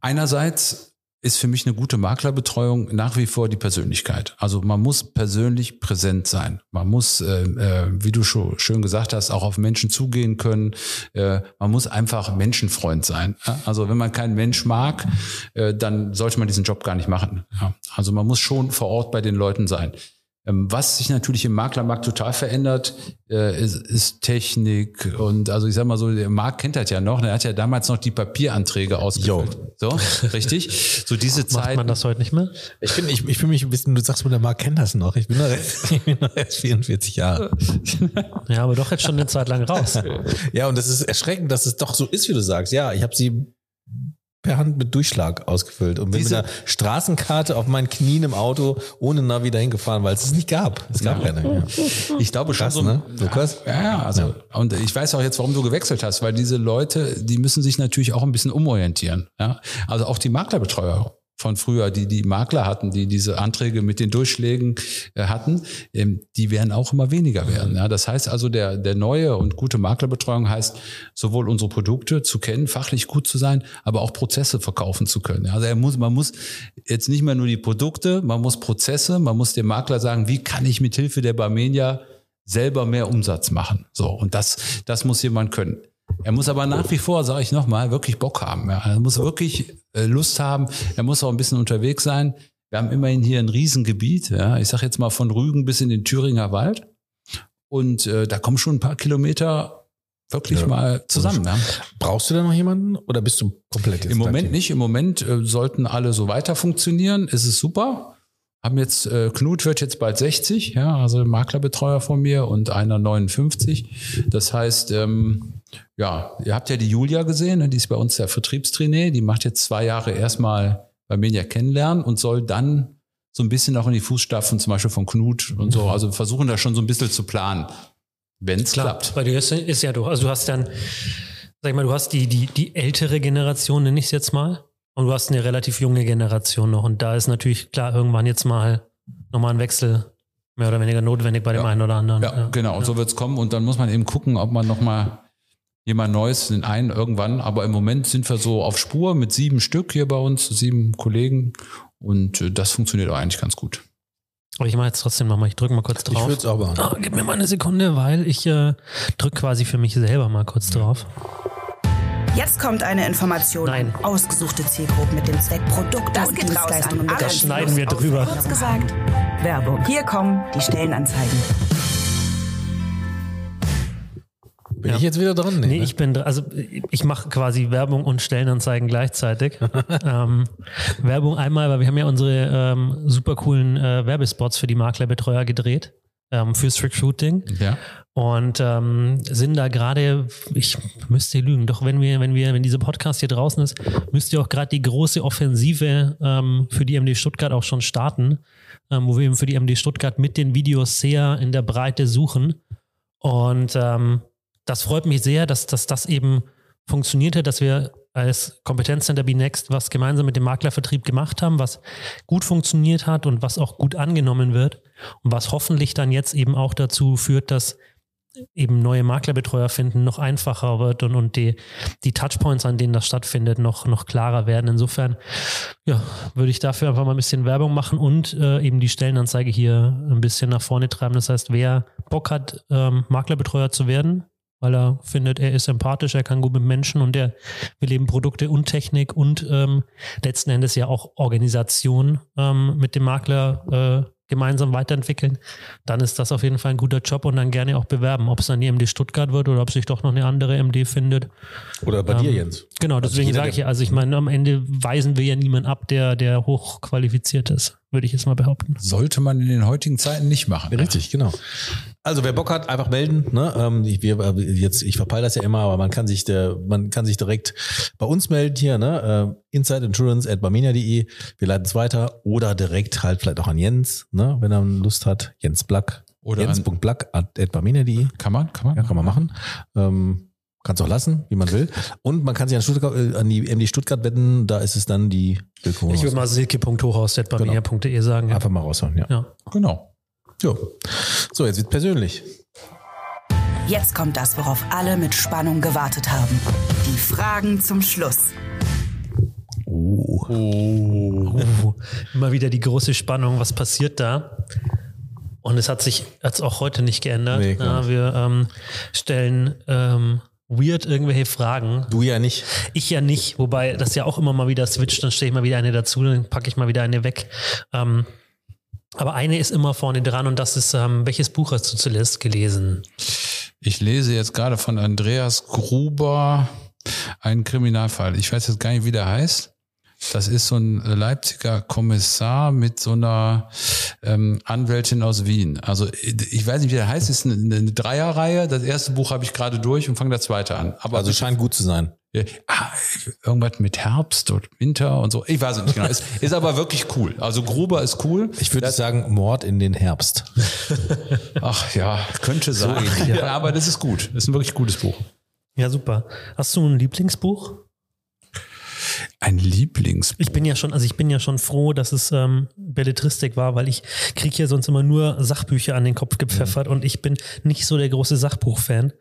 einerseits ist für mich eine gute Maklerbetreuung nach wie vor die Persönlichkeit. Also man muss persönlich präsent sein. Man muss, äh, äh, wie du schon schön gesagt hast, auch auf Menschen zugehen können. Äh, man muss einfach Menschenfreund sein. Also wenn man keinen Mensch mag, äh, dann sollte man diesen Job gar nicht machen. Ja? Also man muss schon vor Ort bei den Leuten sein. Ähm, Was sich natürlich im Maklermarkt total verändert, äh, ist, ist Technik und also ich sag mal so, der Markt kennt das ja noch, der hat ja damals noch die Papieranträge ausgefüllt. So, richtig? So diese Macht Zeit. man das heute nicht mehr? Ich finde ich, ich fühl mich ein bisschen, du sagst, der Marc kennt das noch. Ich bin noch erst, ich bin noch erst 44 Jahre. Ja, aber doch jetzt schon eine Zeit lang raus. Ja, und das ist erschreckend, dass es doch so ist, wie du sagst. Ja, ich habe sie per Hand mit Durchschlag ausgefüllt und bin Diese- mit einer Straßenkarte auf meinen Knien im Auto ohne Navi dahin gefahren, weil es es nicht gab. Es gab keine. Ja. Ich glaube schon so. ne, Lukas? Ja, ja, also und ich weiß auch jetzt, warum du gewechselt hast, weil diese Leute, die müssen sich natürlich auch ein bisschen umorientieren. Ja, also auch die Maklerbetreuer von früher, die die Makler hatten, die diese Anträge mit den Durchschlägen äh, hatten, ähm, die werden auch immer weniger werden. Ja, das heißt also, der der neue und gute Maklerbetreuung heißt sowohl unsere Produkte zu kennen, fachlich gut zu sein, aber auch Prozesse verkaufen zu können. Also er muss, man muss jetzt nicht mehr nur die Produkte, man muss Prozesse, man muss dem Makler sagen, wie kann ich mit Hilfe der Barmenia selber mehr Umsatz machen. So, und das, das muss jemand können. Er muss aber nach wie vor, sage ich nochmal, wirklich Bock haben. Ja. Er muss wirklich Lust haben. Er muss auch ein bisschen unterwegs sein. Wir haben immerhin hier ein Riesengebiet. Ja. Ich sage jetzt mal von Rügen bis in den Thüringer Wald. Und äh, da kommen schon ein paar Kilometer wirklich Ja. mal zusammen. Ja. Brauchst du da noch jemanden oder bist du komplett Im Moment nicht. Im Moment äh, sollten alle so weiter funktionieren. Es ist super. Haben jetzt, äh, Knut wird jetzt bald 60, ja, also Maklerbetreuer von mir und einer 59. Das heißt, ähm, ja, ihr habt ja die Julia gesehen, ne, die ist bei uns der Vertriebstrainee, die macht jetzt zwei Jahre erstmal bei Menia kennenlernen und soll dann so ein bisschen auch in die Fußstapfen zum Beispiel von Knut und so, also versuchen da schon so ein bisschen zu planen, wenn es klappt. Bei dir ist, ist ja du, also du hast dann, sag ich mal, du hast die, die, die ältere Generation, nenne ich es jetzt mal, und du hast eine relativ junge Generation noch. Und da ist natürlich klar, irgendwann jetzt mal nochmal ein Wechsel mehr oder weniger notwendig bei dem Ja. einen oder anderen. Ja, genau. Und so wird's kommen. Und dann muss man eben gucken, ob man nochmal jemand Neues, den einen irgendwann. Aber im Moment sind wir so auf Spur mit sieben Stück hier bei uns, sieben Kollegen. Und äh, das funktioniert auch eigentlich ganz gut. Aber ich mache jetzt trotzdem nochmal, ich drücke mal kurz Ich drauf. würde es auch machen. Ah, gib mir mal eine Sekunde, weil ich äh, drücke quasi für mich selber mal kurz drauf. Jetzt kommt eine Information Nein. ausgesuchte Zielgruppen mit dem Zweck, Produkte Das und Dienstleistungen Das schneiden wir drüber. Kurz gesagt, Werbung. Hier kommen die Stellenanzeigen. Bin Ja. ich jetzt wieder dran? Nee, ne? ich bin, also ich mache quasi Werbung und Stellenanzeigen gleichzeitig. ähm, Werbung einmal, weil wir haben ja unsere ähm, super coolen äh, Werbespots für die Maklerbetreuer gedreht, ähm, fürs Recruiting. Ja. Und ähm, sind da gerade, ich müsste lügen, doch wenn wir, wenn wir, wenn dieser Podcast hier draußen ist, müsst ihr auch gerade die große Offensive ähm, für die MD Stuttgart auch schon starten, ähm, wo wir eben für die MD Stuttgart mit den Videos sehr in der Breite suchen. Und ähm, das freut mich sehr, dass, dass das eben funktionierte, dass wir als Kompetenzcenter B-Next was gemeinsam mit dem Maklervertrieb gemacht haben, was gut funktioniert hat und was auch gut angenommen wird und was hoffentlich dann jetzt eben auch dazu führt, dass eben neue Maklerbetreuer finden noch einfacher wird und, und die, die Touchpoints, an denen das stattfindet, noch, noch klarer werden. Insofern ja, würde ich dafür einfach mal ein bisschen Werbung machen und äh, eben die Stellenanzeige hier ein bisschen nach vorne treiben. Das heißt, wer Bock hat, ähm, Maklerbetreuer zu werden, weil er findet, er ist empathisch, er kann gut mit Menschen und er will eben Produkte und Technik und ähm, letzten Endes ja auch Organisation ähm, mit dem Makler äh, gemeinsam weiterentwickeln, dann ist das auf jeden Fall ein guter Job und dann gerne auch bewerben, ob es dann die MD Stuttgart wird oder ob sich doch noch eine andere MD findet. Oder bei dir, Ähm, Jens. Genau, deswegen jeder, sage ich ja, also ich meine, am Ende weisen wir ja niemanden ab, der, der hochqualifiziert ist. würde ich jetzt mal behaupten. Sollte man in den heutigen Zeiten nicht machen. Richtig, genau. Also wer Bock hat, einfach melden. Ne? Ähm, ich, wir, äh, jetzt, ich verpeil das ja immer, aber man kann sich, der, man kann sich direkt bei uns melden hier, ne? Äh, insideinsurance at barmenia.de. Wir leiten es weiter oder direkt halt vielleicht auch an Jens, ne? wenn er Lust hat. Jens Black. Oder Jens.black at, at barmenia.de. Kann man? Kann man? Ja, kann man machen. Ähm, Kannst auch lassen, wie man will. Und man kann sich an, Stuttgart, äh, an die MD Stuttgart wetten, da ist es dann die Wilko. Ich würde mal silke.hochhaus.barmenia.de sagen. Ja. einfach mal raushauen, ja. ja. Genau. Jo. So, jetzt wird persönlich. Jetzt kommt das, worauf alle mit Spannung gewartet haben. Die Fragen zum Schluss. Oh, immer wieder die große Spannung, was passiert da? Und es hat sich jetzt auch heute nicht geändert. Nee, ja, wir ähm, stellen ähm, weird irgendwelche Fragen. Du ja nicht. Ich ja nicht, wobei das ja auch immer mal wieder switcht, dann stelle ich mal wieder eine dazu, dann packe ich mal wieder eine weg. Ähm, aber eine ist immer vorne dran und das ist, ähm, welches Buch hast du zuletzt gelesen? Ich lese jetzt gerade von Andreas Gruber einen Kriminalfall. Ich weiß jetzt gar nicht, wie der heißt. Das ist so ein Leipziger Kommissar mit so einer ähm, Anwältin aus Wien. Also ich weiß nicht, wie der heißt. Es ist eine, eine Dreierreihe. Das erste Buch habe ich gerade durch und fange das zweite an. Aber Also scheint gut zu sein. Ja, ah, irgendwas mit Herbst und Winter und so. Ich weiß es nicht genau. Ist, ist aber wirklich cool. Also Gruber ist cool. Ich würde sagen, Mord in den Herbst. Ach ja, könnte sein. ja. aber das ist gut. Das ist ein wirklich gutes Buch. Ja, super. Hast du ein Lieblingsbuch? Ein Lieblingsbuch. Ich bin ja schon, also ich bin ja schon froh, dass es ähm, Belletristik war, weil ich kriege ja sonst immer nur Sachbücher an den Kopf gepfeffert und ich bin nicht so der große Sachbuch-Fan.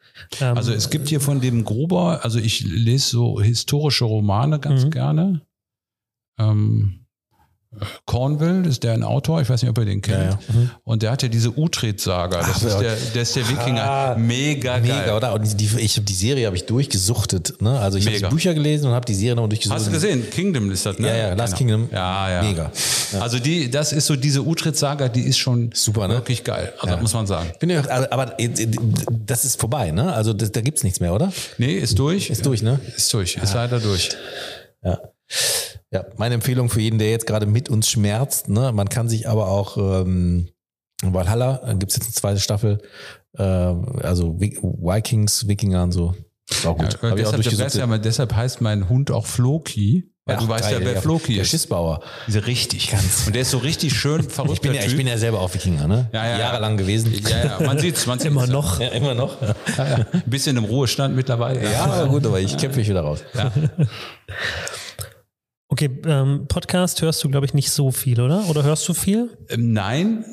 Ähm, Also es gibt hier von dem Gruber, also ich lese so historische Romane ganz Mhm. gerne. Ähm, Cornwall ist der ein Autor, ich weiß nicht, ob ihr den kennt. Ja, ja. Und der hat ja diese Utrecht-Saga. Das Ach, ist ja. der, der ist der Wikinger. Ah, mega, geil. Mega, oder? Und die, ich die Serie habe ich durchgesuchtet. Ne? Also ich habe die Bücher gelesen und habe die Serie noch durchgesuchtet. Hast du gesehen? Kingdom ist das, ne? Ja, ja, Last Kingdom. Ja, ja. Mega. Also die, das ist so diese Utrecht-Saga, die ist schon Super, ne? wirklich geil. Also Ja. muss man sagen. Bin ja, aber aber das ist vorbei, ne? Also das, da gibt's nichts mehr, oder? Nee, ist durch. Ist durch, ne? Ist durch. Ist leider durch. Ja. Ja, meine Empfehlung für jeden, der jetzt gerade mit uns schmerzt, ne? Man kann sich aber auch ähm, Valhalla, da gibt's jetzt eine zweite Staffel, äh, also Vi- Vikings, Wikinger und so. Ist auch gut. Ja, Hab ich auch deshalb, deshalb, deshalb heißt mein Hund auch Floki. Weil du Ach, weißt ja, geil, wer Floki Der ist. Schissbauer. Diese richtig. Ganz. Und der ist so richtig schön verrückter Ich bin, ja, ich Typ. bin ja selber auch Wikinger, ne? Ja, ja, ja. Jahrelang gewesen. ja, ja, man sieht's, man sieht's. immer noch. Ja, immer noch. Ja, ja. Ein bisschen im Ruhestand mittlerweile. Ja, aber gut, aber ich kämpfe mich wieder raus. Okay, ähm, Podcast hörst du, glaube ich, nicht so viel, oder? Oder hörst du viel? Ähm, nein,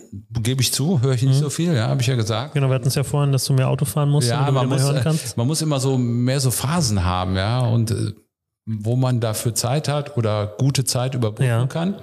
gebe ich zu, höre ich nicht so viel, ja, habe ich ja gesagt. Genau, wir hatten es ja vorhin, dass du mehr Auto fahren musst, Ja, damit du man wieder muss, mehr hören äh, kannst. man muss immer so mehr so Phasen haben, ja, und äh, wo man dafür Zeit hat oder gute Zeit überbrücken Ja. kann.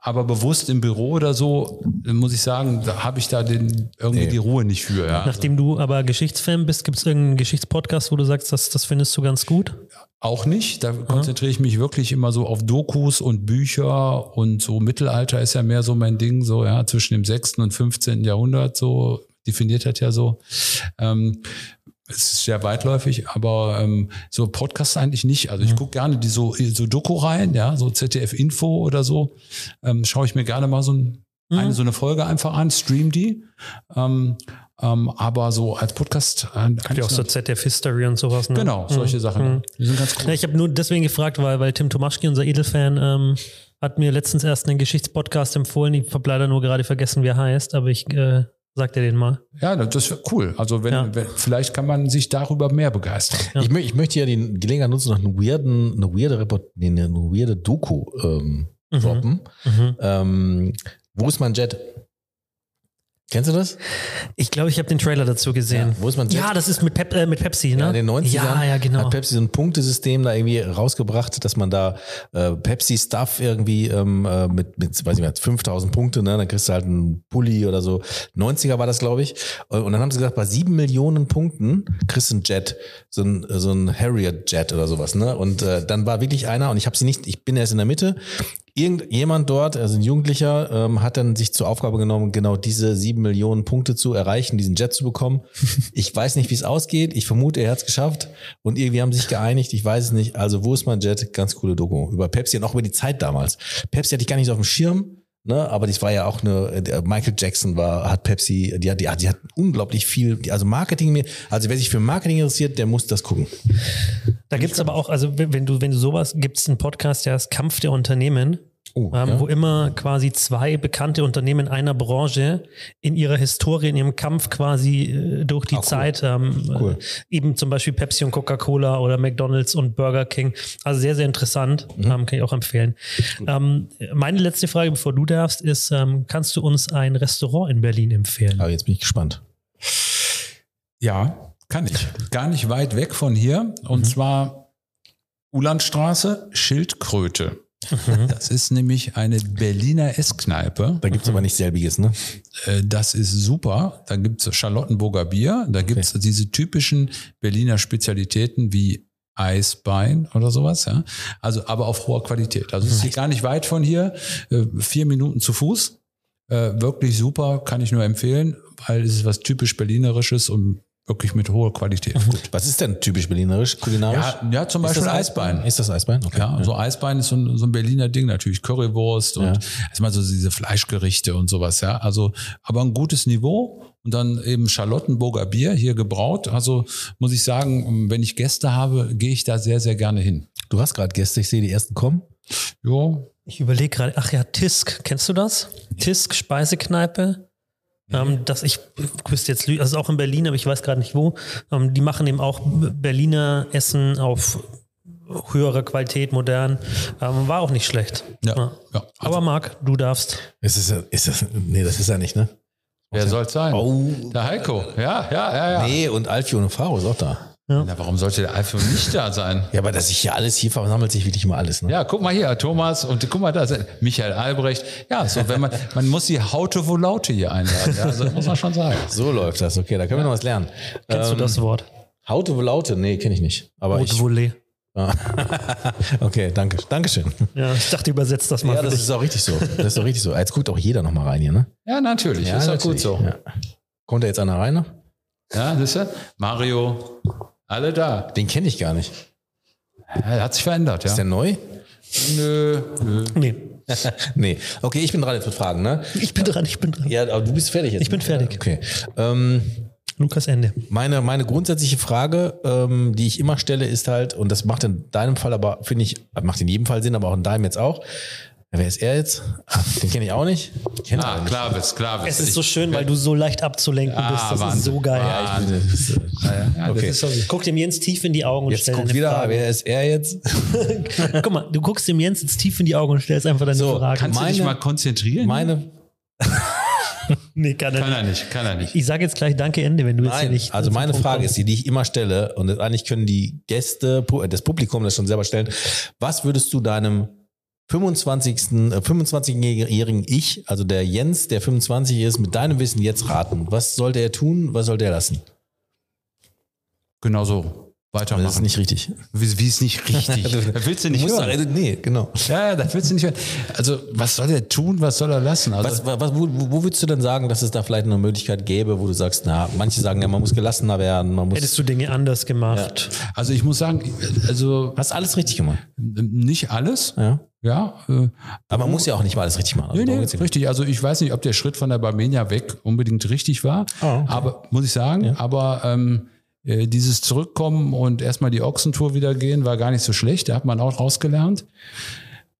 Aber bewusst im Büro oder so, äh, muss ich sagen, da habe ich da den, irgendwie Nee. die Ruhe nicht für. Ja. Nachdem du aber Geschichtsfan bist, gibt es irgendeinen Geschichtspodcast, wo du sagst, das, das findest du ganz gut? Auch nicht. Da konzentriere ich mich wirklich immer so auf Dokus und Bücher und so Mittelalter ist ja mehr so mein Ding, so ja, zwischen dem 6. und 15. Jahrhundert, so definiert das ja so. Ähm, es ist sehr weitläufig, aber ähm, so Podcasts eigentlich nicht. Also ich gucke gerne die so, so Doku rein, ja, so ZDF Info oder so. Ähm, schaue ich mir gerne mal so ein, eine, so eine Folge einfach an, stream die. Ähm, ähm, aber so als Podcast. Äh, ja auch so ZDF History und sowas. Ne? Genau, solche Mhm. Sachen. Mhm. Die sind ganz cool. Ja, ich habe nur deswegen gefragt, weil, weil Tim Tomaschki, unser Edelfan, ähm, hat mir letztens erst einen Geschichtspodcast empfohlen. Ich habe leider nur gerade vergessen, wie er heißt, aber ich äh, sag dir den mal. Ja, das wäre cool. Also wenn, Ja. wenn vielleicht kann man sich darüber mehr begeistern. Ich, mö ich möchte ja die Gelegenheit nutzen, noch eine weirden, eine weirde Report, nee, eine weirde Doku ähm, Mhm. droppen. Mhm. Ähm, wo ist mein Jet? Kennst du das? Ich glaube, ich habe den Trailer dazu gesehen. Ja, wo ist Jet? Ja, das ist mit, Pep äh, mit Pepsi, ne? Ja, in den 90ern Ja, ja, genau. hat Pepsi so ein Punktesystem da irgendwie rausgebracht, dass man da äh, Pepsi-Stuff irgendwie ähm, äh, mit, mit, weiß ich nicht, 5000 Punkte, ne, dann kriegst du halt einen Pulli oder so. 90er war das, glaube ich. Und dann haben sie gesagt, bei sieben Millionen Punkten kriegst du einen Jet, so ein, so ein Harrier-Jet oder sowas, ne. Und äh, dann war wirklich einer, und ich habe sie nicht, ich bin erst in der Mitte, Irgendjemand dort, also ein Jugendlicher, ähm, hat dann sich zur Aufgabe genommen, genau diese sieben Millionen Punkte zu erreichen, diesen Jet zu bekommen. Ich weiß nicht, wie es ausgeht. Ich vermute, er hat es geschafft und irgendwie haben sich geeinigt. Ich weiß es nicht. Also, wo ist mein Jet? Ganz coole Doku über Pepsi und auch über die Zeit damals. Pepsi hatte ich gar nicht so auf dem Schirm. Ne, aber das war ja auch eine, der Michael Jackson war, hat Pepsi, die hat, die die hat unglaublich viel, die- also Marketing, also wer sich für Marketing interessiert, der muss das gucken. Da gibt's aber auch, also wenn du, wenn du sowas, gibt's einen Podcast, der heißt Kampf der Unternehmen. Oh, ähm, ja. wo immer quasi zwei bekannte Unternehmen einer Branche in ihrer Historie, in ihrem Kampf quasi äh, durch die Ah, cool. Zeit, ähm, Cool. äh, eben zum Beispiel Pepsi und Coca-Cola oder McDonalds und Burger King. Also sehr, sehr interessant, Mhm. ähm, kann ich auch empfehlen. Ähm, meine letzte Frage, bevor du darfst, ist, ähm, kannst du uns ein Restaurant in Berlin empfehlen? Aber jetzt bin ich gespannt. Ja, kann ich. Gar nicht weit weg von hier. Und zwar Ulandstraße, Schildkröte. Das ist nämlich eine Berliner Esskneipe. Da gibt's aber nicht selbiges, ne? Äh, Das ist super. Da gibt's Charlottenburger Bier. Da gibt's diese typischen Berliner Spezialitäten wie Eisbein oder sowas. Ja. Also aber auf hoher Qualität. Also es ist gar nicht weit von hier. Äh, Vier Minuten zu Fuß. Äh, Wirklich super, kann ich nur empfehlen, weil es ist was typisch Berlinerisches und wirklich mit hoher Qualität. Was ist denn typisch berlinerisch, kulinarisch? Ja, ja, zum Ist Beispiel das Eisbein. Ist das Eisbein? Okay. Ja, so Eisbein ist so ein, so ein Berliner Ding natürlich. Currywurst und Ja. erstmal so diese Fleischgerichte und sowas, ja. Also, aber ein gutes Niveau und dann eben Charlottenburger Bier hier gebraut. Also muss ich sagen, wenn ich Gäste habe, gehe ich da sehr, sehr gerne hin. Du hast gerade Gäste, ich sehe die ersten kommen. Jo, Ich überlege gerade, ach ja, Tisk, kennst du das? Tisk, Speisekneipe. Ähm, dass ich ich wüsste jetzt, also auch in Berlin, aber ich weiß gerade nicht wo. Ähm, die machen eben auch Berliner Essen auf höherer Qualität, modern. Ähm, war auch nicht schlecht. Ja, ja. Aber Marc, du darfst. Ist das, ist das, nee, das ist ja nicht, ne? wer soll's sein? Oh. Der Heiko. Ja, ja, ja, ja. Nee, und Alfio und Faro ist auch da. Na, warum sollte der Alfio nicht da sein? Ja, aber dass ich hier alles, hier versammelt sich wirklich immer alles, ne? Ja, guck mal hier, Thomas und guck mal da, ist Michael Albrecht. Ja, so wenn man, man muss die Haute Volaute hier einladen. Ja, also, muss man schon sagen. So läuft das, okay, da können wir noch was lernen. Kennst Ähm, du das Wort? Haute Laute? Nee, kenne ich nicht. Aber Haute ich, Volée. okay, danke, Dankeschön. Ja, ich dachte, übersetzt das mal Ja, für das dich. ist auch richtig so. Das ist auch richtig so. Jetzt guckt auch jeder noch mal rein hier, ne? Ja, natürlich. ist doch gut natürlich. so. Ja. Kommt da jetzt einer rein? noch? Ja, siehst du? Mario, alle da. Den kenne ich gar nicht. Er hat sich verändert, ja. Ist der neu? Nö, nö. Nee, nee. Okay, ich bin dran jetzt mit Fragen, ne? ich bin dran, ich bin dran. Ja, aber du bist fertig jetzt. Ich bin fertig. Okay. Ähm, Lukas Ende. meine, meine grundsätzliche Frage, ähm, die ich immer stelle, ist halt, und das macht in deinem Fall aber, finde ich, macht in jedem Fall Sinn, aber auch in deinem jetzt auch. Ja, wer ist er jetzt? Ah, den kenne ich auch nicht. Ich Ah, nicht. Klarwitz, Klarwitz. Es ist so schön, weil du so leicht abzulenken Ah, bist. Das Wahnsinn. ist so geil. Ah, äh, ja, okay. das ist so Guck dem Jens tief in die Augen und Jetzt stell guck deine wieder, Frage. wer ist er jetzt? Guck mal, du guckst dem Jens jetzt tief in die Augen und stellst einfach deine So, Frage. Kannst du dich Meine- mal konzentrieren? Meine, nee, kann er kann nicht. er nicht, kann er nicht. Ich sage jetzt gleich Danke, Ende, wenn du jetzt hier Nein, nicht. also meine Punkt Frage kommst. ist die, die ich immer stelle, und eigentlich können die Gäste, pu- das Publikum das schon selber stellen. Was würdest du deinem 25. äh, 25-jährigen Ich, also der Jens, der 25 ist, mit deinem Wissen jetzt raten? Was sollte er tun? Was sollte er lassen? Genau so. Weitermachen. Das ist nicht richtig. wie, wie ist nicht richtig? das willst du nicht musst hören. doch- nee, genau. Ja, ja, das willst du nicht hören. Also, was soll er tun? Was soll er lassen? Also, Was, was, wo, wo würdest du denn sagen, dass es da vielleicht eine Möglichkeit gäbe, wo du sagst, na, manche sagen ja, man muss gelassener werden, man muss. Hättest du Dinge anders gemacht? also ich muss sagen, also hast alles richtig gemacht. nicht alles. Ja. Ja, äh, Aber man muss ja auch nicht mal alles richtig machen. Also Nee, nee, ja richtig. Also ich weiß nicht, ob der Schritt von der Barmenia weg unbedingt richtig war. Ah, okay. Aber muss ich sagen, aber ähm, äh, dieses Zurückkommen und erstmal die Ochsentour wieder gehen, war gar nicht so schlecht. Da hat man auch rausgelernt.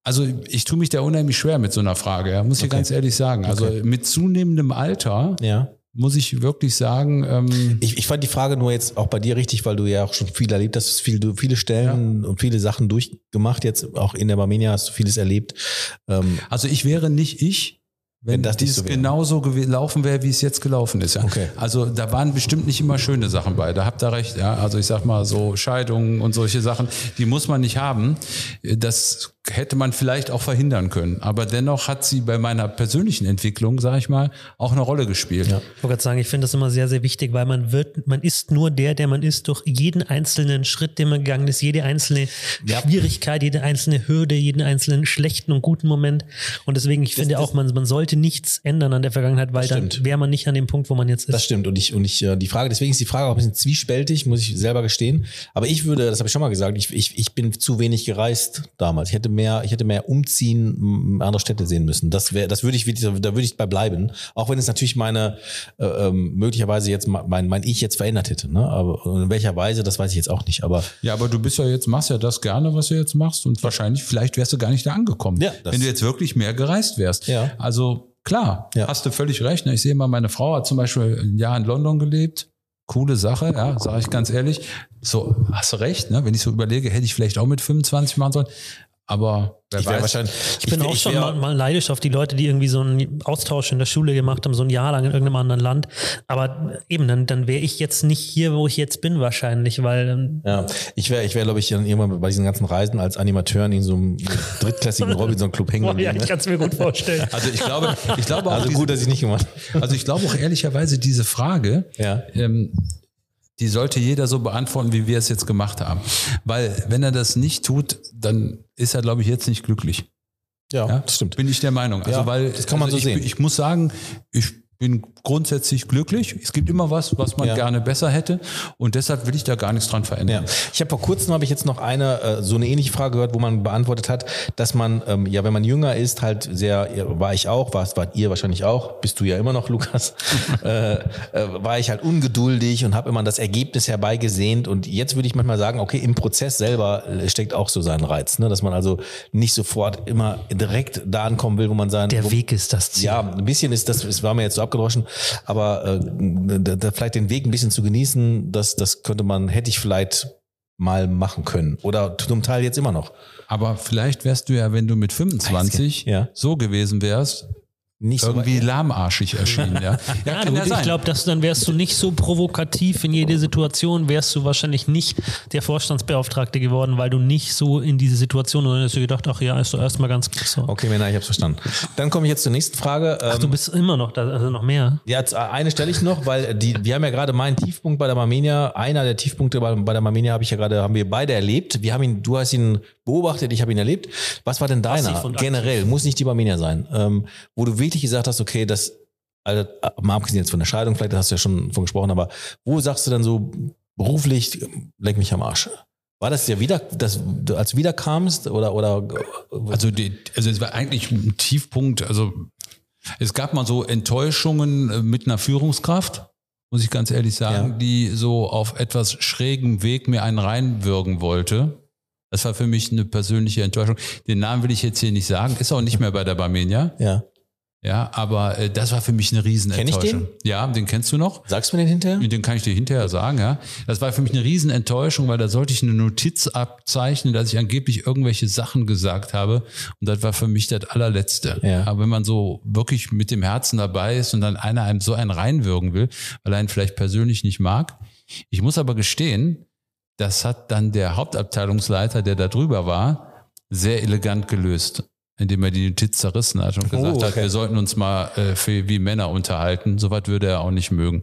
Also ich tue mich da unheimlich schwer mit so einer Frage, ja, muss ich Okay. ganz ehrlich sagen. Also mit zunehmendem Alter Ja. muss ich wirklich sagen, ähm, Ich, ich fand die Frage nur jetzt auch bei dir richtig, weil du ja auch schon viel erlebt hast, viel, du viele Stellen und viele Sachen durchgemacht. Jetzt auch in der Barmenia hast du vieles erlebt. Ähm, also ich wäre nicht ich, wenn, Wenn das nicht dies so genauso gelaufen wäre, wie es jetzt gelaufen ist. Ja. Okay. Also da waren bestimmt nicht immer schöne Sachen bei. Da habt ihr recht. Ja. Also ich sag mal so Scheidungen und solche Sachen, die muss man nicht haben. Das hätte man vielleicht auch verhindern können. Aber dennoch hat sie bei meiner persönlichen Entwicklung, sag ich mal, auch eine Rolle gespielt. Ich wollte gerade sagen, ich finde das immer sehr, sehr wichtig, weil man wird, man ist nur der, der man ist durch jeden einzelnen Schritt, den man gegangen ist, jede einzelne Schwierigkeit, jede einzelne Hürde, jeden einzelnen schlechten und guten Moment. Und deswegen, ich finde auch, man, man sollte nichts ändern an der Vergangenheit, weil dann wäre man nicht an dem Punkt, wo man jetzt ist. das stimmt. Und ich, und ich, äh, die Frage, deswegen ist die Frage auch ein bisschen zwiespältig, muss ich selber gestehen. Aber ich würde, das habe ich schon mal gesagt, ich, ich, ich bin zu wenig gereist damals. Ich hätte mehr, ich hätte mehr umziehen, andere Städte sehen müssen. Das wäre, das würde ich wirklich, da würde ich bei bleiben. Auch wenn es natürlich meine, äh, ähm, möglicherweise jetzt mein, mein Ich jetzt verändert hätte. Ne? Aber in welcher Weise, das weiß ich jetzt auch nicht. Aber Ja, aber du bist ja jetzt, machst ja das gerne, was du jetzt machst und wahrscheinlich, vielleicht wärst du gar nicht da angekommen, Ja, wenn du jetzt wirklich mehr gereist wärst. Ja. Also klar, Ja. hast du völlig recht. ne? Ich sehe mal, meine Frau hat zum Beispiel ein Jahr in London gelebt. Coole Sache, ja, sage ich ganz ehrlich. So, hast du recht, ne? Wenn ich so überlege, hätte ich vielleicht auch mit 25 machen sollen. Aber ich wahrscheinlich. Ich bin auch schon wär- mal, mal neidisch auf die Leute, die irgendwie so einen Austausch in der Schule gemacht haben, so ein Jahr lang in irgendeinem anderen Land. Aber eben, dann, dann wäre ich jetzt nicht hier, wo ich jetzt bin wahrscheinlich, weil ähm, Ja, ich wäre, ich wäre, glaube ich, dann irgendwann bei diesen ganzen Reisen als Animateur in so einem drittklassigen Robinson-Club hängen boah, ja, geblieben. ich kann es mir gut vorstellen. Also ich glaube, ich glaube auch, Also diese, gut, dass ich nicht gemacht also ich glaube auch ehrlicherweise diese Frage, Ja. ähm, die sollte jeder so beantworten, wie wir es jetzt gemacht haben. Weil wenn er das nicht tut, dann ist er, glaube ich, jetzt nicht glücklich. Ja, Ja, das stimmt. Bin ich der Meinung. Also Ja, weil das kann man also so ich, sehen. Ich muss sagen, ich bin grundsätzlich glücklich. Es gibt immer was, was man Ja. gerne besser hätte. Und deshalb will ich da gar nichts dran verändern. Ja, ich habe vor kurzem habe ich jetzt noch eine äh, so eine ähnliche Frage gehört, wo man beantwortet hat, dass man ähm, ja, wenn man jünger ist, halt sehr ja, war ich auch, war wart ihr wahrscheinlich auch, bist du ja immer noch, Lukas, äh, äh, war ich halt ungeduldig und habe immer das Ergebnis herbeigesehnt und jetzt würde ich manchmal sagen, okay, im Prozess selber äh, steckt auch so sein Reiz, ne, dass man also nicht sofort immer direkt da ankommen will, wo man sein Der wo, Weg ist das Ziel. ja, ein bisschen ist das, es war mir jetzt so abgedroschen, aber äh, da, da vielleicht den Weg ein bisschen zu genießen, das, das könnte man, hätte ich vielleicht mal machen können. Oder zum Teil jetzt immer noch. Aber vielleicht wärst du ja, wenn du mit 25 Ja. so gewesen wärst, Nicht so irgendwie lahmarschig erschienen. Ja, ja, Ja, sein. ich glaube, dass dann wärst du nicht so provokativ in jede Situation, wärst du wahrscheinlich nicht der Vorstandsbeauftragte geworden, weil du nicht so in diese Situation und dann hast du gedacht, ach ja, ist doch erstmal ganz so. Okay, Männer, ich hab's verstanden. Dann komme ich jetzt zur nächsten Frage. Ähm, Ach, du bist immer noch da, also noch mehr. Ja, z- eine stelle ich noch, weil die, wir haben ja gerade meinen Tiefpunkt bei der Marmenia, einer der Tiefpunkte bei, bei der Marmenia habe ich ja gerade, haben wir beide erlebt. Wir haben ihn, du hast ihn beobachtet, ich habe ihn erlebt. Was war denn deiner? Generell, muss nicht die Marmenia sein. Ähm, wo du wirklich gesagt hast, okay, das, also, mal abgesehen jetzt von der Scheidung, vielleicht hast du ja schon von gesprochen, aber wo sagst du dann so beruflich, leck mich am Arsch? War das ja wieder, das, du als du wiederkamst oder, oder, Also, die, also es war eigentlich ein Tiefpunkt. Also es gab mal so Enttäuschungen äh, mit einer Führungskraft, muss ich ganz ehrlich sagen, Ja. die so auf etwas schrägem Weg mir einen reinwürgen wollte. Das war für mich eine persönliche Enttäuschung. Den Namen will ich jetzt hier nicht sagen, ist auch nicht mehr bei der Barmenia. ja. Ja, aber äh, das war für mich eine Riesenenttäuschung. Kenn ich den? Ja, den kennst du noch? Sagst du mir den hinterher? Den kann ich dir hinterher sagen, ja. Das war für mich eine Riesenenttäuschung, weil da sollte ich eine Notiz abzeichnen, dass ich angeblich irgendwelche Sachen gesagt habe. Und das war für mich das allerletzte. Ja. Aber wenn man so wirklich mit dem Herzen dabei ist und dann einer einem so einen reinwürgen will, weil er ihn vielleicht persönlich nicht mag. Ich muss aber gestehen, das hat dann der Hauptabteilungsleiter, der da drüber war, sehr elegant gelöst. Indem er die Notiz zerrissen hat und gesagt Oh, hat, okay. wir sollten uns mal äh, für, wie Männer unterhalten. Soweit würde er auch nicht mögen.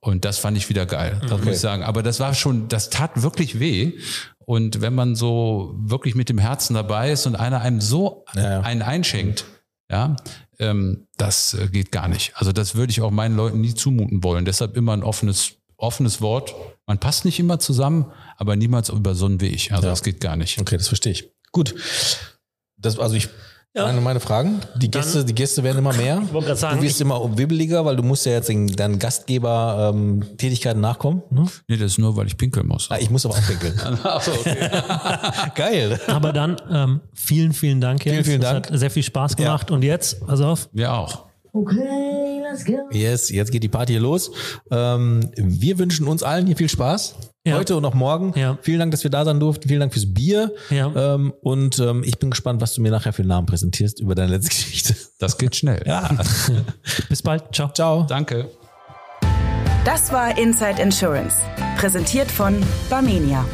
Und das fand ich wieder geil, das muss ich sagen. Aber das war schon, das tat wirklich weh. Und wenn man so wirklich mit dem Herzen dabei ist und einer einem so Ja, ja. einen einschenkt, ja, ähm, das äh, geht gar nicht. Also das würde ich auch meinen Leuten nie zumuten wollen. Deshalb immer ein offenes, offenes Wort. Man passt nicht immer zusammen, aber niemals über so einen Weg. Also Ja. das geht gar nicht. Okay, das verstehe ich. Gut. Das, also ich, Ja. meine, meine Fragen. Die Gäste, die Gäste werden immer mehr. wollte gerade sagen, du wirst immer wibbeliger, weil du musst ja jetzt deinen Gastgeber-Tätigkeiten nachkommen. Ne? Nee, das ist nur, weil ich pinkeln muss. Ah, ich muss aber auch pinkeln. Okay. Geil. Aber dann ähm, vielen, vielen Dank. Jens. Vielen, vielen Es Dank. hat sehr viel Spaß gemacht. Und jetzt, pass auf, Wir auch. Yes, jetzt geht die Party hier los. Ähm, wir wünschen uns allen hier viel Spaß. Ja. Heute und auch morgen. Ja. Vielen Dank, dass wir da sein durften. Vielen Dank fürs Bier. Ja. Ähm, und ähm, ich bin gespannt, was du mir nachher für einen Namen präsentierst über deine letzte Geschichte. Das geht schnell. Ja. bis bald. Ciao. Ciao. Danke. Das war Inside Insurance, präsentiert von Barmenia.